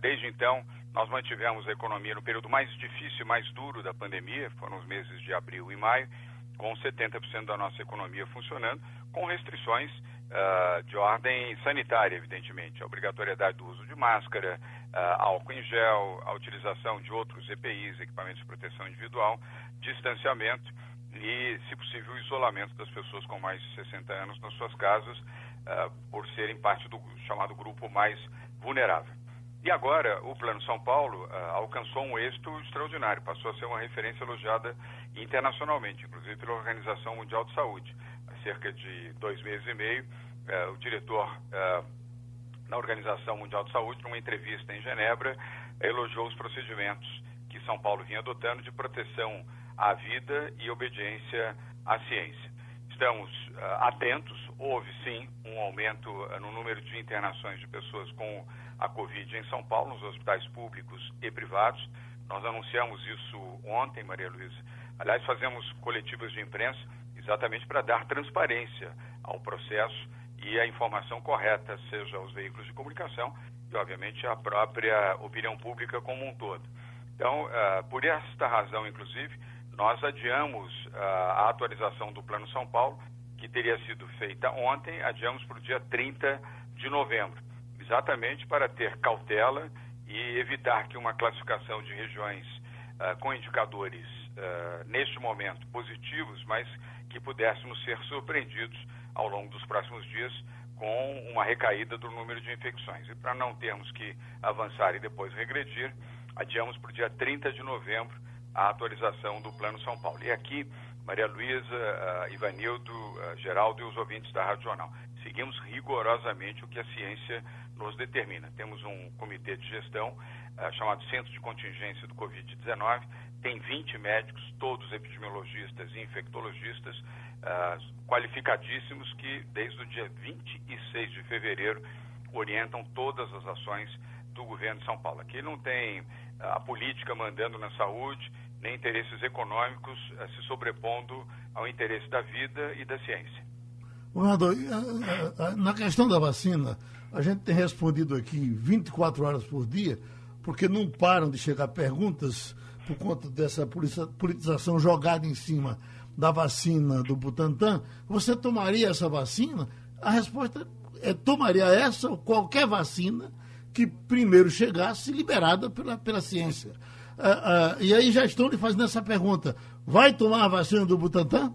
desde então, nós mantivemos a economia no período mais difícil e mais duro da pandemia, foram os meses de abril e maio, com 70% da nossa economia funcionando, com restrições uh, de ordem sanitária, evidentemente. A obrigatoriedade do uso de máscara, uh, álcool em gel, a utilização de outros EPIs, equipamentos de proteção individual, distanciamento e, se possível, o isolamento das pessoas com mais de 60 anos nas suas casas, uh, por serem parte do chamado grupo mais vulnerável. E agora, o Plano São Paulo uh, alcançou um êxito extraordinário, passou a ser uma referência elogiada internacionalmente, inclusive pela Organização Mundial de Saúde. Cerca de dois meses e meio, uh, o diretor uh, na Organização Mundial de Saúde, numa entrevista em Genebra, elogiou os procedimentos que São Paulo vinha adotando de proteção à vida e obediência à ciência. Estamos atentos, houve sim um aumento no número de internações de pessoas com a Covid em São Paulo, nos hospitais públicos e privados. Nós anunciamos isso ontem, Maria Luísa. Aliás, fazemos coletivas de imprensa exatamente para dar transparência ao processo e a informação correta, seja aos veículos de comunicação e, obviamente, à própria opinião pública como um todo. Então, uh, por esta razão, inclusive, nós adiamos uh, a atualização do Plano São Paulo, que teria sido feita ontem, adiamos para o dia 30 de novembro, exatamente para ter cautela e evitar que uma classificação de regiões uh, com indicadores, neste momento, positivos, mas que pudéssemos ser surpreendidos ao longo dos próximos dias com uma recaída do número de infecções. E para não termos que avançar e depois regredir, adiamos para o dia 30 de novembro a atualização do Plano São Paulo. E aqui, Maria Luísa, uh, Ivanildo, uh, Geraldo e os ouvintes da Rádio Jornal, seguimos rigorosamente o que a ciência nos determina. Temos um comitê de gestão uh, chamado Centro de Contingência do Covid-19, tem 20 médicos, todos epidemiologistas e infectologistas, uh, qualificadíssimos, que desde o dia 26 de fevereiro orientam todas as ações do governo de São Paulo. Aqui não tem uh, a política mandando na saúde, nem interesses econômicos se sobrepondo ao interesse da vida e da ciência. Governador, na questão da vacina, a gente tem respondido aqui 24 horas por dia, porque não param de chegar perguntas por conta dessa politização jogada em cima da vacina do Butantan, você tomaria essa vacina? A resposta é tomaria essa ou qualquer vacina que primeiro chegasse liberada pela, pela ciência. Ah, ah, e aí já estão lhe fazendo essa pergunta: vai tomar a vacina do Butantan?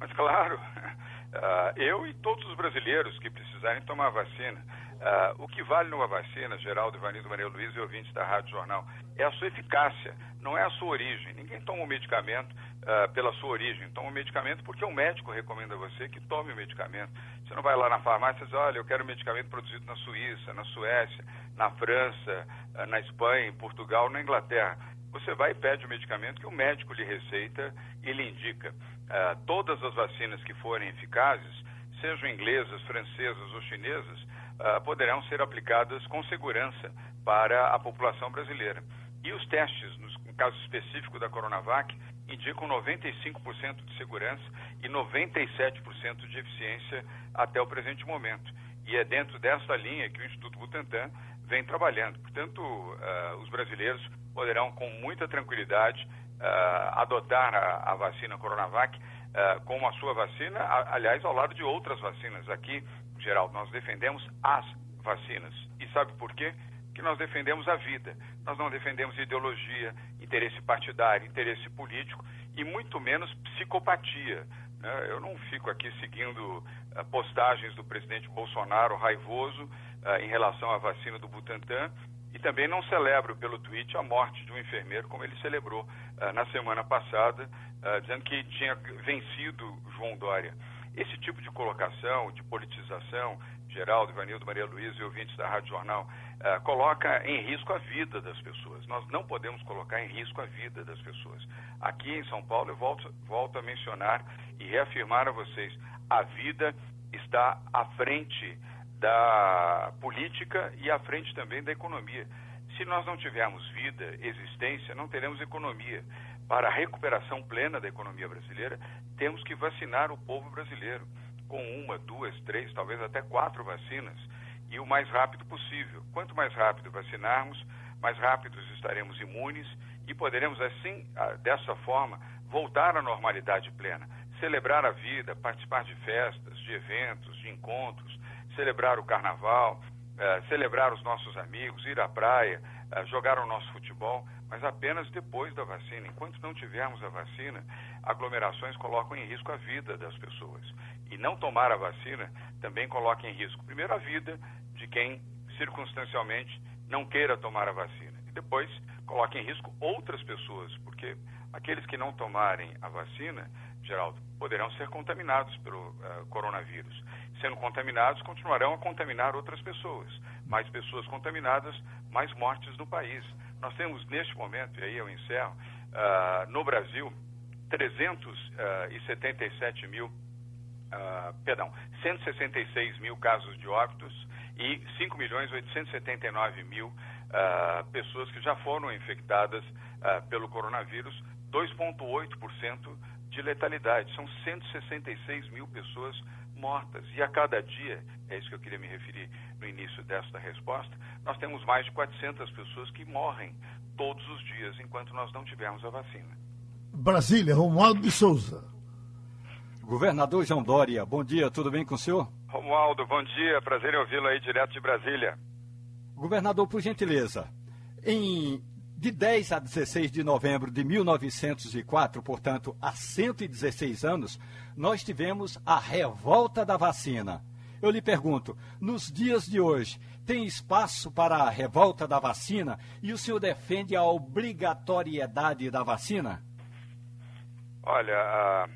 Mas claro, uh, eu e todos os brasileiros que precisarem tomar a vacina. Uh, o que vale numa vacina, Geraldo, Ivanildo, Maria Luiz e ouvintes da Rádio Jornal, é a sua eficácia, não é a sua origem. Ninguém toma um medicamento uh, pela sua origem, toma um medicamento porque o médico recomenda a você que tome o medicamento. Você não vai lá na farmácia e diz, olha, eu quero um medicamento produzido na Suíça, na Suécia, na França, uh, na Espanha, em Portugal, na Inglaterra. Você vai e pede o medicamento que o médico lhe receita e lhe indica. todas as vacinas que forem eficazes, sejam inglesas, francesas ou chinesas, uh, poderão ser aplicadas com segurança para a população brasileira. E os testes, no caso específico da Coronavac, indicam 95% de segurança e 97% de eficiência até o presente momento. E é dentro dessa linha que o Instituto Butantan vem trabalhando. Portanto, uh, os brasileiros poderão, com muita tranquilidade, uh, adotar a, a, vacina Coronavac uh, como a sua vacina, aliás, ao lado de outras vacinas. Aqui, Geraldo, nós defendemos as vacinas. E sabe por quê? Que nós defendemos a vida. Nós não defendemos ideologia, interesse partidário, interesse político e muito menos psicopatia. Né? Eu não fico aqui seguindo uh, postagens do presidente Bolsonaro raivoso uh, em relação à vacina do Butantan e também não celebro pelo tweet a morte de um enfermeiro, como ele celebrou uh, na semana passada, dizendo que tinha vencido João Dória. Esse tipo de colocação, de politização, Geraldo, Ivanildo, Maria Luísa e ouvintes da Rádio Jornal, uh, coloca em risco a vida das pessoas. Nós não podemos colocar em risco a vida das pessoas. Aqui em São Paulo, eu volto, volto a mencionar e reafirmar a vocês: a vida está à frente da política e à frente também da economia. Se nós não tivermos vida, existência, não teremos economia. Para a recuperação plena da economia brasileira, temos que vacinar o povo brasileiro com uma, duas, três, talvez até quatro vacinas e o mais rápido possível. Quanto mais rápido vacinarmos, mais rápidos estaremos imunes e poderemos assim, dessa forma, voltar à normalidade plena, celebrar a vida, participar de festas, de eventos, de encontros, celebrar o carnaval, eh, celebrar os nossos amigos, ir à praia, jogar o nosso futebol mas apenas depois da vacina. Enquanto não tivermos a vacina, aglomerações colocam em risco a vida das pessoas. E não tomar a vacina também coloca em risco, primeiro, a vida de quem circunstancialmente não queira tomar a vacina. E depois coloca em risco outras pessoas, porque aqueles que não tomarem a vacina, Geraldo, poderão ser contaminados pelo uh, coronavírus. Sendo contaminados, continuarão a contaminar outras pessoas. Mais pessoas contaminadas, mais mortes no país. Nós temos neste momento, e aí eu encerro, uh, no Brasil, 377 mil uh, perdão, 166 mil casos de óbitos e 5 milhões 879 mil uh, pessoas que já foram infectadas uh, pelo coronavírus, 2,8% de letalidade. São 166 mil pessoas mortas. E a cada dia, é isso que eu queria me referir no início desta resposta, nós temos mais de 400 pessoas que morrem todos os dias enquanto nós não tivermos a vacina. Brasília, Romualdo de Souza. Governador João Dória, bom dia, tudo bem com o senhor? Romualdo, bom dia, prazer em ouvi-lo aí direto de Brasília. Governador, por gentileza, em de 10 a 16 de novembro de 1904, portanto, há 116 anos, nós tivemos a revolta da vacina. Eu lhe pergunto, nos dias de hoje, tem espaço para a revolta da vacina e o senhor defende a obrigatoriedade da vacina? Olha, uh,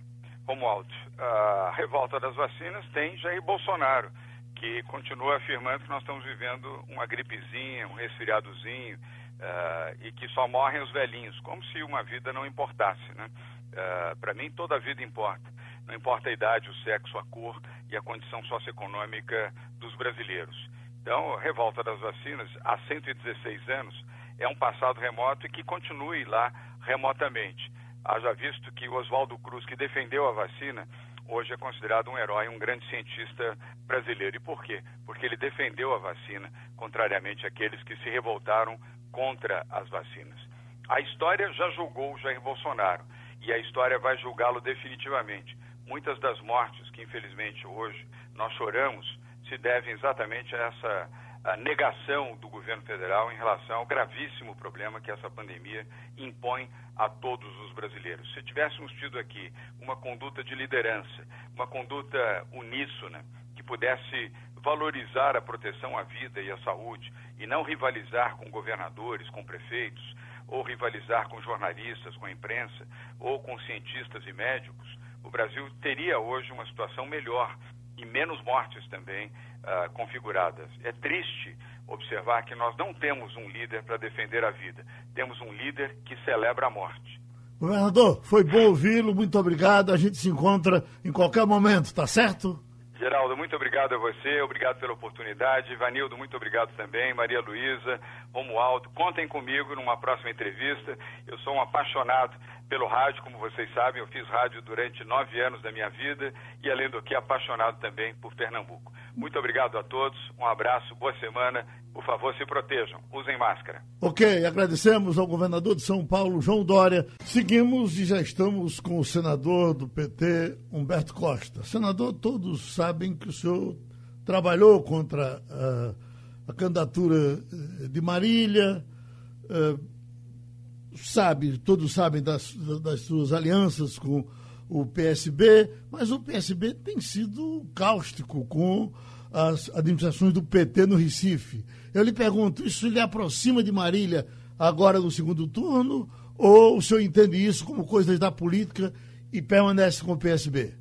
Romualdo, a revolta das vacinas tem Jair Bolsonaro, que continua afirmando que nós estamos vivendo uma gripezinha, um resfriadozinho, uh, e que só morrem os velhinhos, como se uma vida não importasse, né? Uh, eh, Para mim, toda a vida importa. Não importa a idade, o sexo, a cor e a condição socioeconômica dos brasileiros. Então, revolta das vacinas, há 116 anos, é um passado remoto e que continue lá remotamente. Haja visto que o Oswaldo Cruz, que defendeu a vacina, hoje é considerado um herói, um grande cientista brasileiro. E por quê? Porque ele defendeu a vacina, contrariamente àqueles que se revoltaram contra as vacinas. A história já julgou Jair Bolsonaro e a história vai julgá-lo definitivamente. Muitas das mortes que, infelizmente, hoje nós choramos se devem exatamente a essa a negação do governo federal em relação ao gravíssimo problema que essa pandemia impõe a todos os brasileiros. Se tivéssemos tido aqui uma conduta de liderança, uma conduta uníssona, que pudesse valorizar a proteção à vida e à saúde e não rivalizar com governadores, com prefeitos, ou rivalizar com jornalistas, com a imprensa, ou com cientistas e médicos, o Brasil teria hoje uma situação melhor e menos mortes também uh, configuradas. É triste observar que nós não temos um líder para defender a vida, temos um líder que celebra a morte. Governador, foi bom ouvi-lo, muito obrigado. A gente se encontra em qualquer momento, tá certo? Geraldo, muito obrigado a você, obrigado pela oportunidade. Vanildo, muito obrigado também. Maria Luísa, Romualdo, contem comigo numa próxima entrevista. Eu sou um apaixonado pelo rádio, como vocês sabem, eu fiz rádio durante nove anos da minha vida e, além do que, apaixonado também por Pernambuco. Muito obrigado a todos, um abraço, boa semana. Por favor, se protejam, usem máscara. Ok, agradecemos ao governador de São Paulo, João Dória. Seguimos e já estamos com o senador do PT, Humberto Costa. Senador, todos sabem que o senhor trabalhou contra uh, a candidatura eh, de Marília, uh, sabe, todos sabem das, das suas alianças com o PSB, mas o PSB tem sido cáustico com as administrações do PT no Recife. Eu lhe pergunto, isso lhe aproxima de Marília agora no segundo turno, ou o senhor entende isso como coisas da política e permanece com o PSB?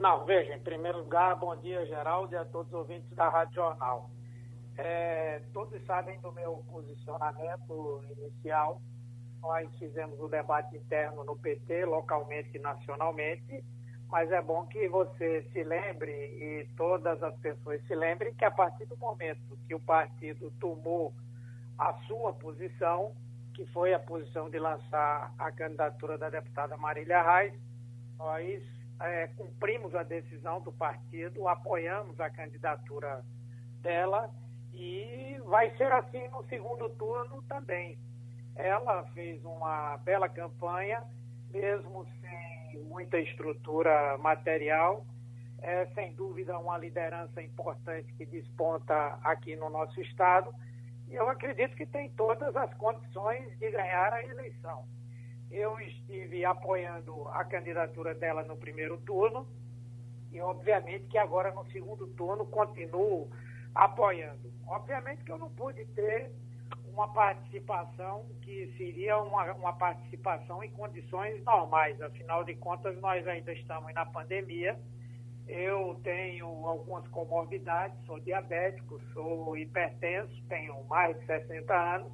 Não, veja, em primeiro lugar, bom dia, Geraldo, e a todos os ouvintes da Rádio Jornal. É, todos sabem do meu posicionamento inicial nós fizemos o debate interno no PT, localmente e nacionalmente, mas é bom que você se lembre e todas as pessoas se lembrem que a partir do momento que o partido tomou a sua posição, que foi a posição de lançar a candidatura da deputada Marília Reis, nós é, cumprimos a decisão do partido, apoiamos a candidatura dela e vai ser assim no segundo turno também. Ela fez uma bela campanha, mesmo sem muita estrutura material. É, sem dúvida, uma liderança importante que desponta aqui no nosso Estado. E eu acredito que tem todas as condições de ganhar a eleição. Eu estive apoiando a candidatura dela no primeiro turno e, obviamente, que agora no segundo turno continuo apoiando. Obviamente que eu não pude ter uma participação que seria uma, uma participação em condições normais. Afinal de contas, nós ainda estamos na pandemia. Eu tenho algumas comorbidades, sou diabético, sou hipertenso, tenho mais de 60 anos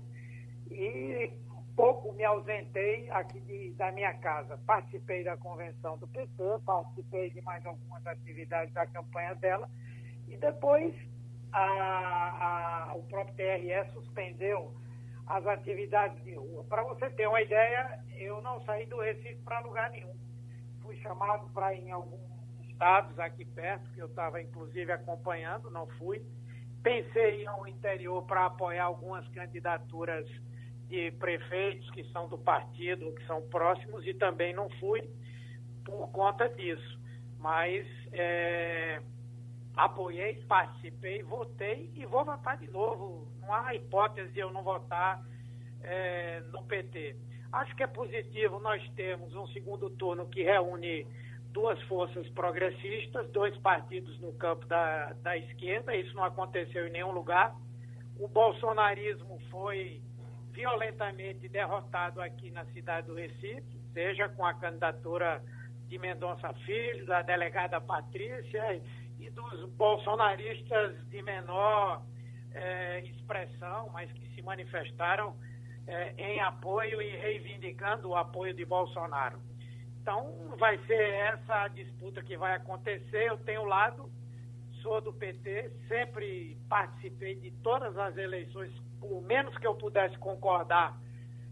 e pouco me ausentei aqui de, da minha casa. Participei da convenção do PT, participei de mais algumas atividades da campanha dela e depois a, a, o próprio TRE suspendeu as atividades de rua. Para você ter uma ideia, eu não saí do Recife para lugar nenhum. Fui chamado para ir em alguns estados aqui perto, que eu estava inclusive acompanhando, não fui. Pensei em ir ao interior para apoiar algumas candidaturas de prefeitos que são do partido, que são próximos, e também não fui por conta disso. Mas é, apoiei, participei, votei e vou votar de novo. Não há hipótese de eu não votar é, no PT. Acho que é positivo nós termos um segundo turno que reúne duas forças progressistas, dois partidos no campo da, da esquerda. Isso não aconteceu em nenhum lugar. O bolsonarismo foi violentamente derrotado aqui na cidade do Recife, seja com a candidatura de Mendonça Filho, da delegada Patrícia dos bolsonaristas de menor é, expressão, mas que se manifestaram é, em apoio e reivindicando o apoio de Bolsonaro. Então, vai ser essa disputa que vai acontecer. Eu tenho lado, sou do PT, sempre participei de todas as eleições por menos que eu pudesse concordar,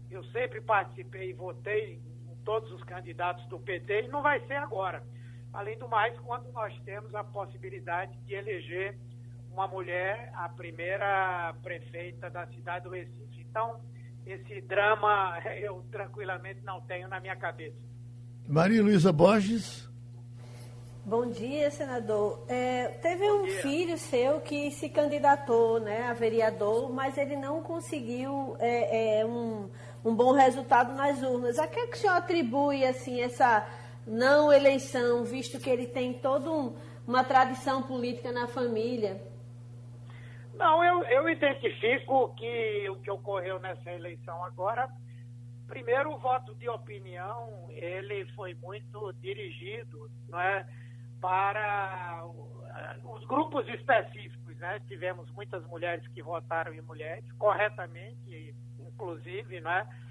eu sempre participei e votei em todos os candidatos do PT e não vai ser agora. Além do mais, quando nós temos a possibilidade de eleger uma mulher, a primeira prefeita da cidade do Recife. Então, esse drama eu tranquilamente não tenho na minha cabeça. Maria Luísa Borges. Bom dia, senador. É, teve um filho seu que se candidatou né, a vereador, mas ele não conseguiu é, é, um, um, bom resultado nas urnas. A que, é que o senhor atribui assim, essa não eleição, visto que ele tem toda um, uma tradição política na família? Não, eu, eu identifico que o que ocorreu nessa eleição agora, primeiro o voto de opinião, ele foi muito dirigido, não é? para os grupos específicos. Né? Tivemos muitas mulheres que votaram em mulheres, corretamente, inclusive, né? É,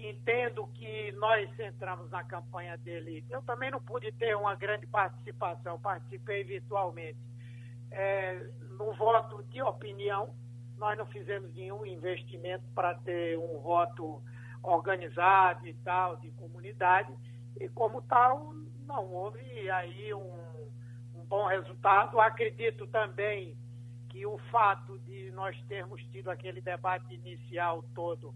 entendo que nós entramos na campanha dele. Eu também não pude ter uma grande participação, participei virtualmente. É, no voto de opinião, nós não fizemos nenhum investimento para ter um voto organizado e tal, de comunidade, e como tal, não houve aí um, um bom resultado. Acredito também que o fato de nós termos tido aquele debate inicial todo,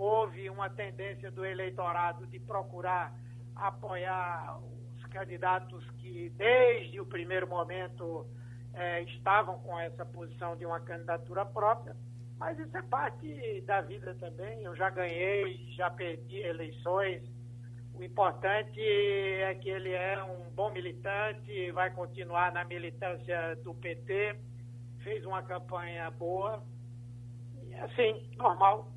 houve uma tendência do eleitorado de procurar apoiar os candidatos que, desde o primeiro momento, eh, estavam com essa posição de uma candidatura própria. Mas isso é parte da vida também. Eu já ganhei, já perdi eleições o importante é que ele é um bom militante, vai continuar na militância do PT, fez uma campanha boa, e assim, normal.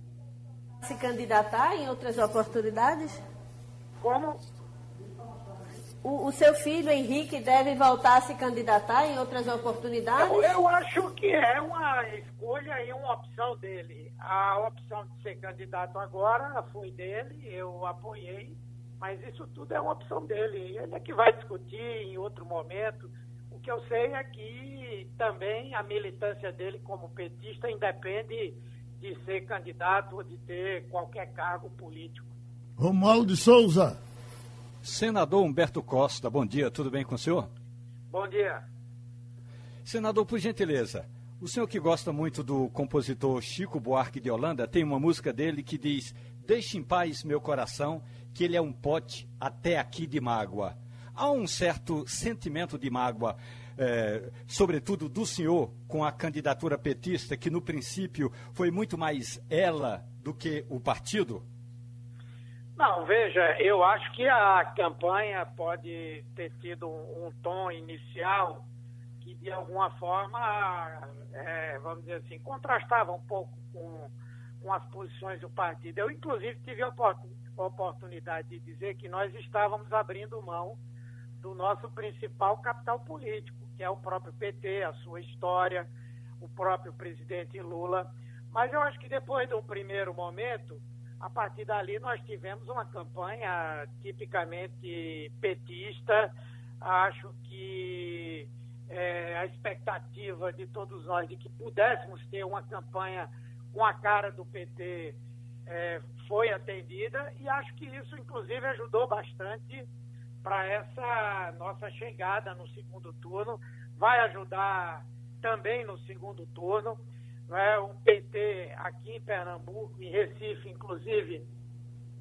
Se candidatar em outras oportunidades? Como? O, o, seu filho Henrique deve voltar a se candidatar em outras oportunidades? Eu, eu, acho que é uma escolha e uma opção dele. A opção de ser candidato agora foi dele, eu apoiei. Mas isso tudo é uma opção dele. Ele é que vai discutir em outro momento. O que eu sei é que também a militância dele como petista independe de ser candidato ou de ter qualquer cargo político. Romualdo de Souza. Senador Humberto Costa, bom dia, tudo bem com o senhor? Bom dia. Senador, por gentileza, o senhor que gosta muito do compositor Chico Buarque de Holanda, tem uma música dele que diz: Deixe em paz meu coração que ele é um pote até aqui de mágoa. Há um certo sentimento de mágoa, é, sobretudo do senhor, com a candidatura petista, que no princípio foi muito mais ela do que o partido? Não, veja, eu acho que a campanha pode ter tido um, tom inicial que, de alguma forma, é, vamos dizer assim, contrastava um pouco com, com as posições do partido. Eu, inclusive, tive a oportunidade de dizer que nós estávamos abrindo mão do nosso principal capital político, que é o próprio PT, a sua história, o próprio presidente Lula, Mas eu acho que depois do primeiro momento, a partir dali nós tivemos uma campanha tipicamente petista. Acho que é, a expectativa de todos nós de que pudéssemos ter uma campanha com a cara do PT é, foi atendida e acho que isso, inclusive, ajudou bastante para essa nossa chegada no segundo turno. Vai ajudar também no segundo turno. Né? O PT aqui em Pernambuco, em Recife, inclusive,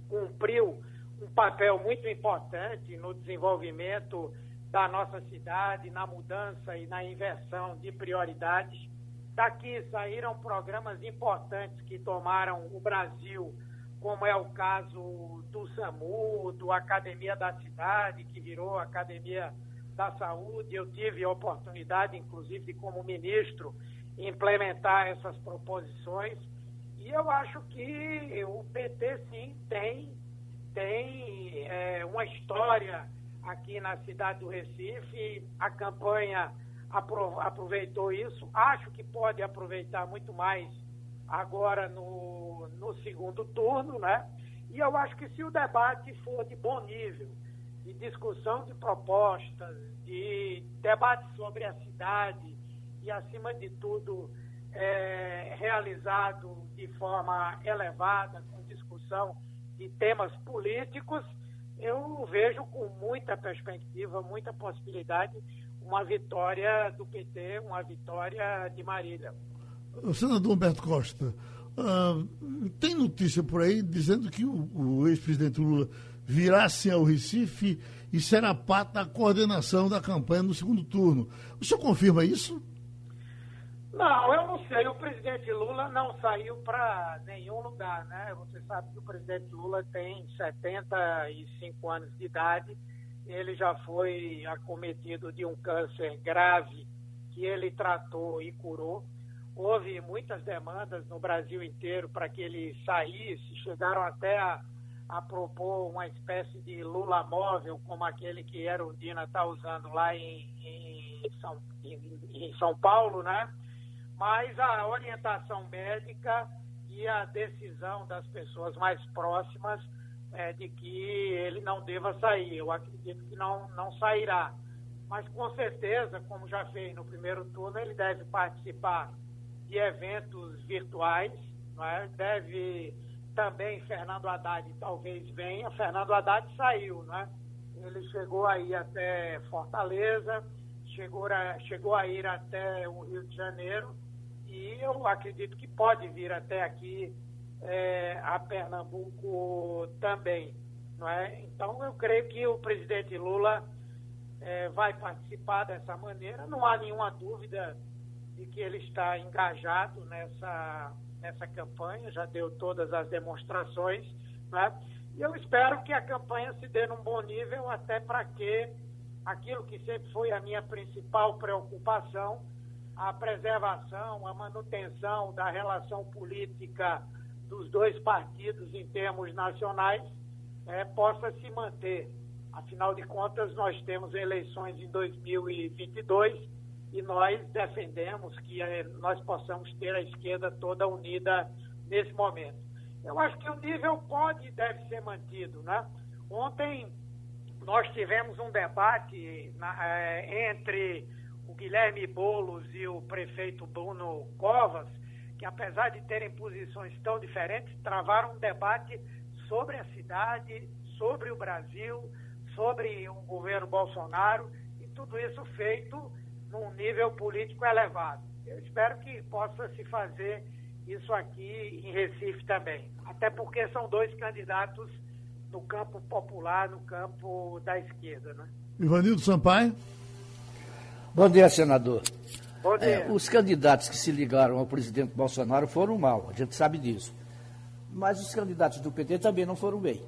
cumpriu um papel muito importante no desenvolvimento da nossa cidade, na mudança e na inversão de prioridades. Daqui saíram programas importantes que tomaram o Brasil, como é o caso do SAMU, do Academia da Cidade, que virou Academia da Saúde. Eu tive a oportunidade, inclusive, como ministro, implementar essas proposições. E eu acho que o PT, sim, tem, tem é, uma história aqui na cidade do Recife. A campanha aproveitou isso. Acho que pode aproveitar muito mais agora no, no segundo turno, né? E eu acho que se o debate for de bom nível, de discussão de propostas, de debate sobre a cidade e, acima de tudo, é, realizado de forma elevada, com discussão de temas políticos, eu vejo com muita perspectiva, muita possibilidade, uma vitória do PT, uma vitória de Marília. Senador Humberto Costa, uh, tem notícia por aí dizendo que o, o ex-presidente Lula virá-se ao Recife e será parte da coordenação da campanha no segundo turno. O senhor confirma isso? Não, eu não sei. O presidente Lula não saiu para nenhum lugar, né? Você sabe que o presidente Lula tem 75 anos de idade. Ele já foi acometido de um câncer grave que ele tratou e curou. Houve muitas demandas no Brasil inteiro para que ele saísse. Chegaram até a, a propor uma espécie de Lula móvel, como aquele que Erundina está usando lá em, em, São, em, em São Paulo, né? mas a orientação médica e a decisão das pessoas mais próximas é, de que ele não deva sair. Eu acredito que não, não sairá. Mas com certeza, como já fez no primeiro turno, ele deve participar de eventos virtuais, é? deve também Fernando Haddad talvez venha. Fernando Haddad saiu, né? Ele chegou aí até Fortaleza, chegou a, chegou a ir até o Rio de Janeiro e eu acredito que pode vir até aqui é, a Pernambuco também. Não é? Então, eu creio que o presidente Lula é, vai participar dessa maneira. Não há nenhuma dúvida de que ele está engajado nessa, nessa campanha, já deu todas as demonstrações. Né? E eu espero que a campanha se dê num bom nível, até para que aquilo que sempre foi a minha principal preocupação, a preservação, a manutenção da relação política dos dois partidos em termos nacionais é, possa se manter. Afinal de contas, nós temos eleições em 2022 e nós defendemos que é, nós possamos ter a esquerda toda unida nesse momento. Eu acho que o nível pode e deve ser mantido. Né? Ontem nós tivemos um debate na, é, entre o Guilherme Boulos e o prefeito Bruno Covas, que apesar de terem posições tão diferentes, travaram um debate sobre a cidade, sobre o Brasil, sobre o governo Bolsonaro, e tudo isso feito num nível político elevado. Eu espero que possa se fazer isso aqui em Recife também, até porque são dois candidatos no campo popular, no campo da esquerda. Né? Ivanildo Sampaio. Bom dia, senador. Bom dia. É, os candidatos que se ligaram ao presidente Bolsonaro foram mal, a gente sabe disso. Mas os candidatos do PT também não foram bem.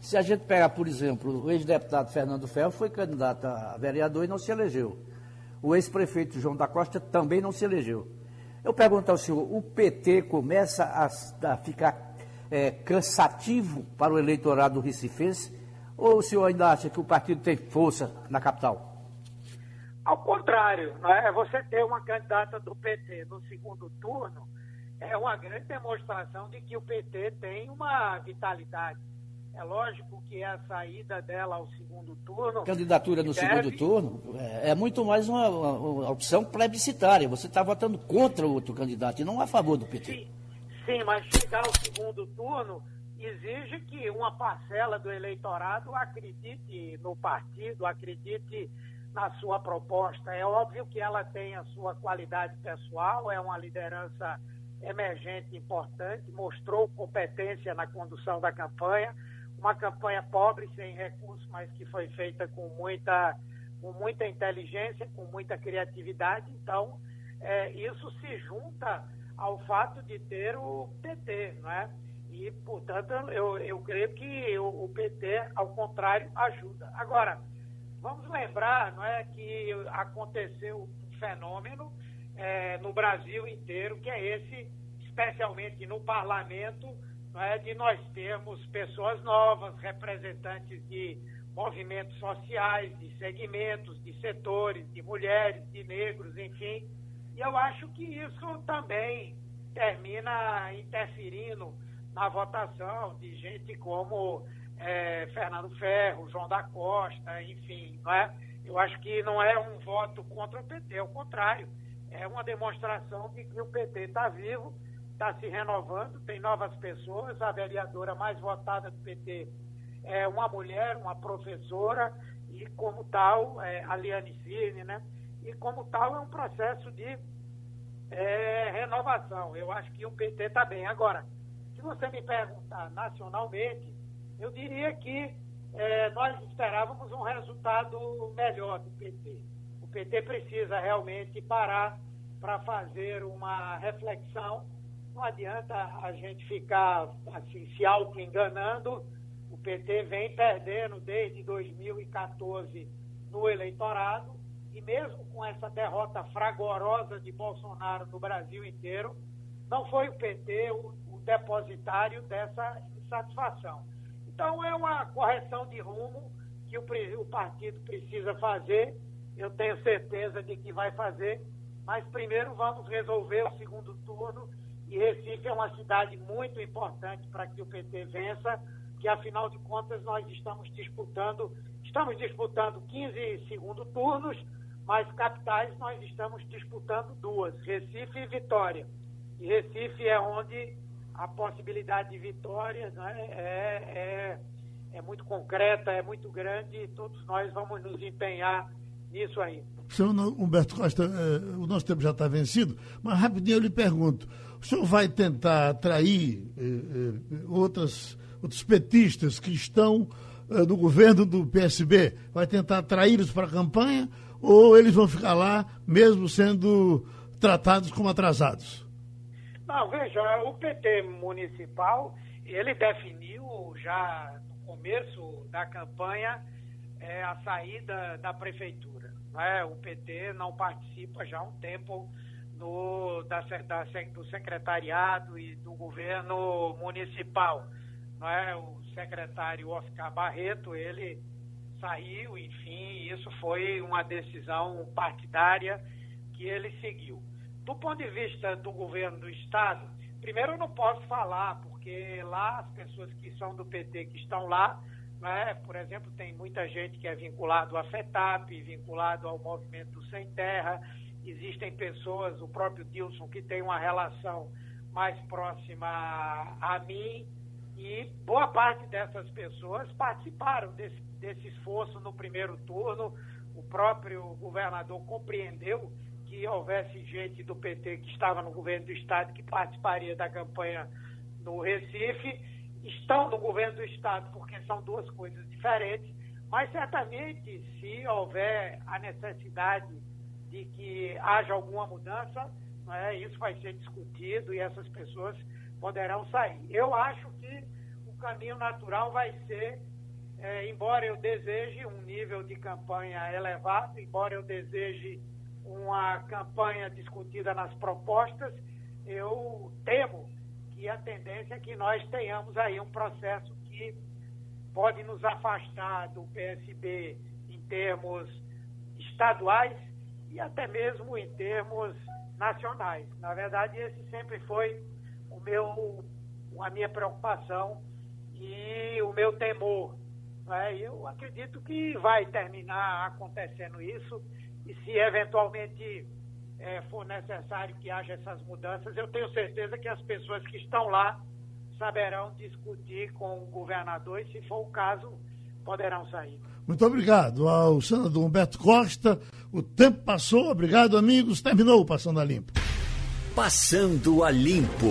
Se a gente pegar, por exemplo, o ex-deputado Fernando Ferro foi candidato a vereador e não se elegeu. O ex-prefeito João da Costa também não se elegeu. Eu pergunto ao senhor, o PT começa a, a ficar é, cansativo para o eleitorado recifense? Ou o senhor ainda acha que o partido tem força na capital? Ao contrário, é? você ter uma candidata do PT no segundo turno é uma grande demonstração de que o PT tem uma vitalidade. É lógico que a saída dela ao segundo turno. Candidatura no deve... segundo turno é, é muito mais uma, uma, opção plebiscitária. Você está votando contra o outro candidato e não a favor do PT. Sim, sim, mas chegar ao segundo turno exige que uma parcela do eleitorado acredite no partido, acredite na sua proposta. É óbvio que ela tem a sua qualidade pessoal, é uma liderança emergente importante, mostrou competência na condução da campanha uma campanha pobre, sem recursos, mas que foi feita com muita, com muita inteligência, com muita criatividade. Então, é, isso se junta ao fato de ter o PT, não é? E, portanto, eu, eu creio que o, o PT, ao contrário, ajuda. Agora, vamos lembrar, não é, que aconteceu um fenômeno é, no Brasil inteiro, que é esse, especialmente no parlamento, é, de nós termos pessoas novas, representantes de movimentos sociais, de segmentos, de setores, de mulheres, de negros, enfim. E eu acho que isso também termina interferindo na votação de gente como é, Fernando Ferro, João da Costa, enfim, não é? Eu acho que não é um voto contra o PT, é o contrário. É uma demonstração de que o PT está vivo está se renovando, tem novas pessoas. A vereadora mais votada do PT é uma mulher, uma professora, e como tal, é, a Liane Cirne, né? E como tal, é um processo de é, renovação. Eu acho que o PT está bem. Agora, se você me perguntar nacionalmente, eu diria que é, nós esperávamos um resultado melhor do PT. O PT precisa realmente parar para fazer uma reflexão não adianta a gente ficar assim, se auto-enganando. O PT vem perdendo desde 2014 no eleitorado e mesmo com essa derrota fragorosa de Bolsonaro no Brasil inteiro, não foi o PT o, o depositário dessa insatisfação. Então é uma correção de rumo que o, o partido precisa fazer. Eu tenho certeza de que vai fazer, mas primeiro vamos resolver o segundo turno e Recife é uma cidade muito importante para que o PT vença, que afinal de contas nós estamos disputando, estamos disputando 15 segundo turnos, mas capitais nós estamos disputando duas, Recife e Vitória. E Recife é onde a possibilidade de vitória né, é, é, é muito concreta, é muito grande e todos nós vamos nos empenhar nisso aí. Senhor Humberto Costa, eh, o nosso tempo já está vencido, mas rapidinho eu lhe pergunto: o senhor vai tentar atrair eh, outras, outros petistas que estão eh, no governo do PSB? Vai tentar atraí-los para a campanha ou eles vão ficar lá mesmo sendo tratados como atrasados? Não, veja, o PT municipal, ele definiu já no começo da campanha a saída da prefeitura. Né? O PT não participa já há um tempo do, da, da, do secretariado e do governo municipal. Não é? O secretário Oscar Barreto, ele saiu, enfim, isso foi uma decisão partidária que ele seguiu. Do ponto de vista do governo do Estado, primeiro eu não posso falar, porque lá as pessoas que são do PT que estão lá, né, por exemplo, tem muita gente que é vinculado à FETAP, vinculado ao movimento Sem Terra, existem pessoas, o próprio Dilson, que tem uma relação mais próxima a, mim, e boa parte dessas pessoas participaram desse, desse esforço no primeiro turno. O próprio governador compreendeu que houvesse gente do PT que estava no governo do Estado que participaria da campanha no Recife. Estão no governo do Estado porque são duas coisas diferentes, mas certamente, se houver a necessidade de que haja alguma mudança, é? isso vai ser discutido e essas pessoas poderão sair. Eu acho que o caminho natural vai ser, é, embora eu deseje um nível de campanha elevado, embora eu deseje uma campanha discutida nas propostas, eu temo que a tendência é que nós tenhamos aí um processo que pode nos afastar do PSB em termos estaduais e até mesmo em termos nacionais. Na verdade, esse sempre foi o meu, a minha preocupação e o meu temor. Né? Eu acredito que vai terminar acontecendo isso e se eventualmente é, for necessário que haja essas mudanças, eu tenho certeza que as pessoas que estão lá saberão discutir com o governador e, se for o caso, poderão sair. Muito obrigado ao senador Humberto Costa. O tempo passou. Obrigado, amigos. Terminou o Passando a Limpo. Passando a Limpo.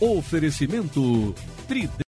Oferecimento.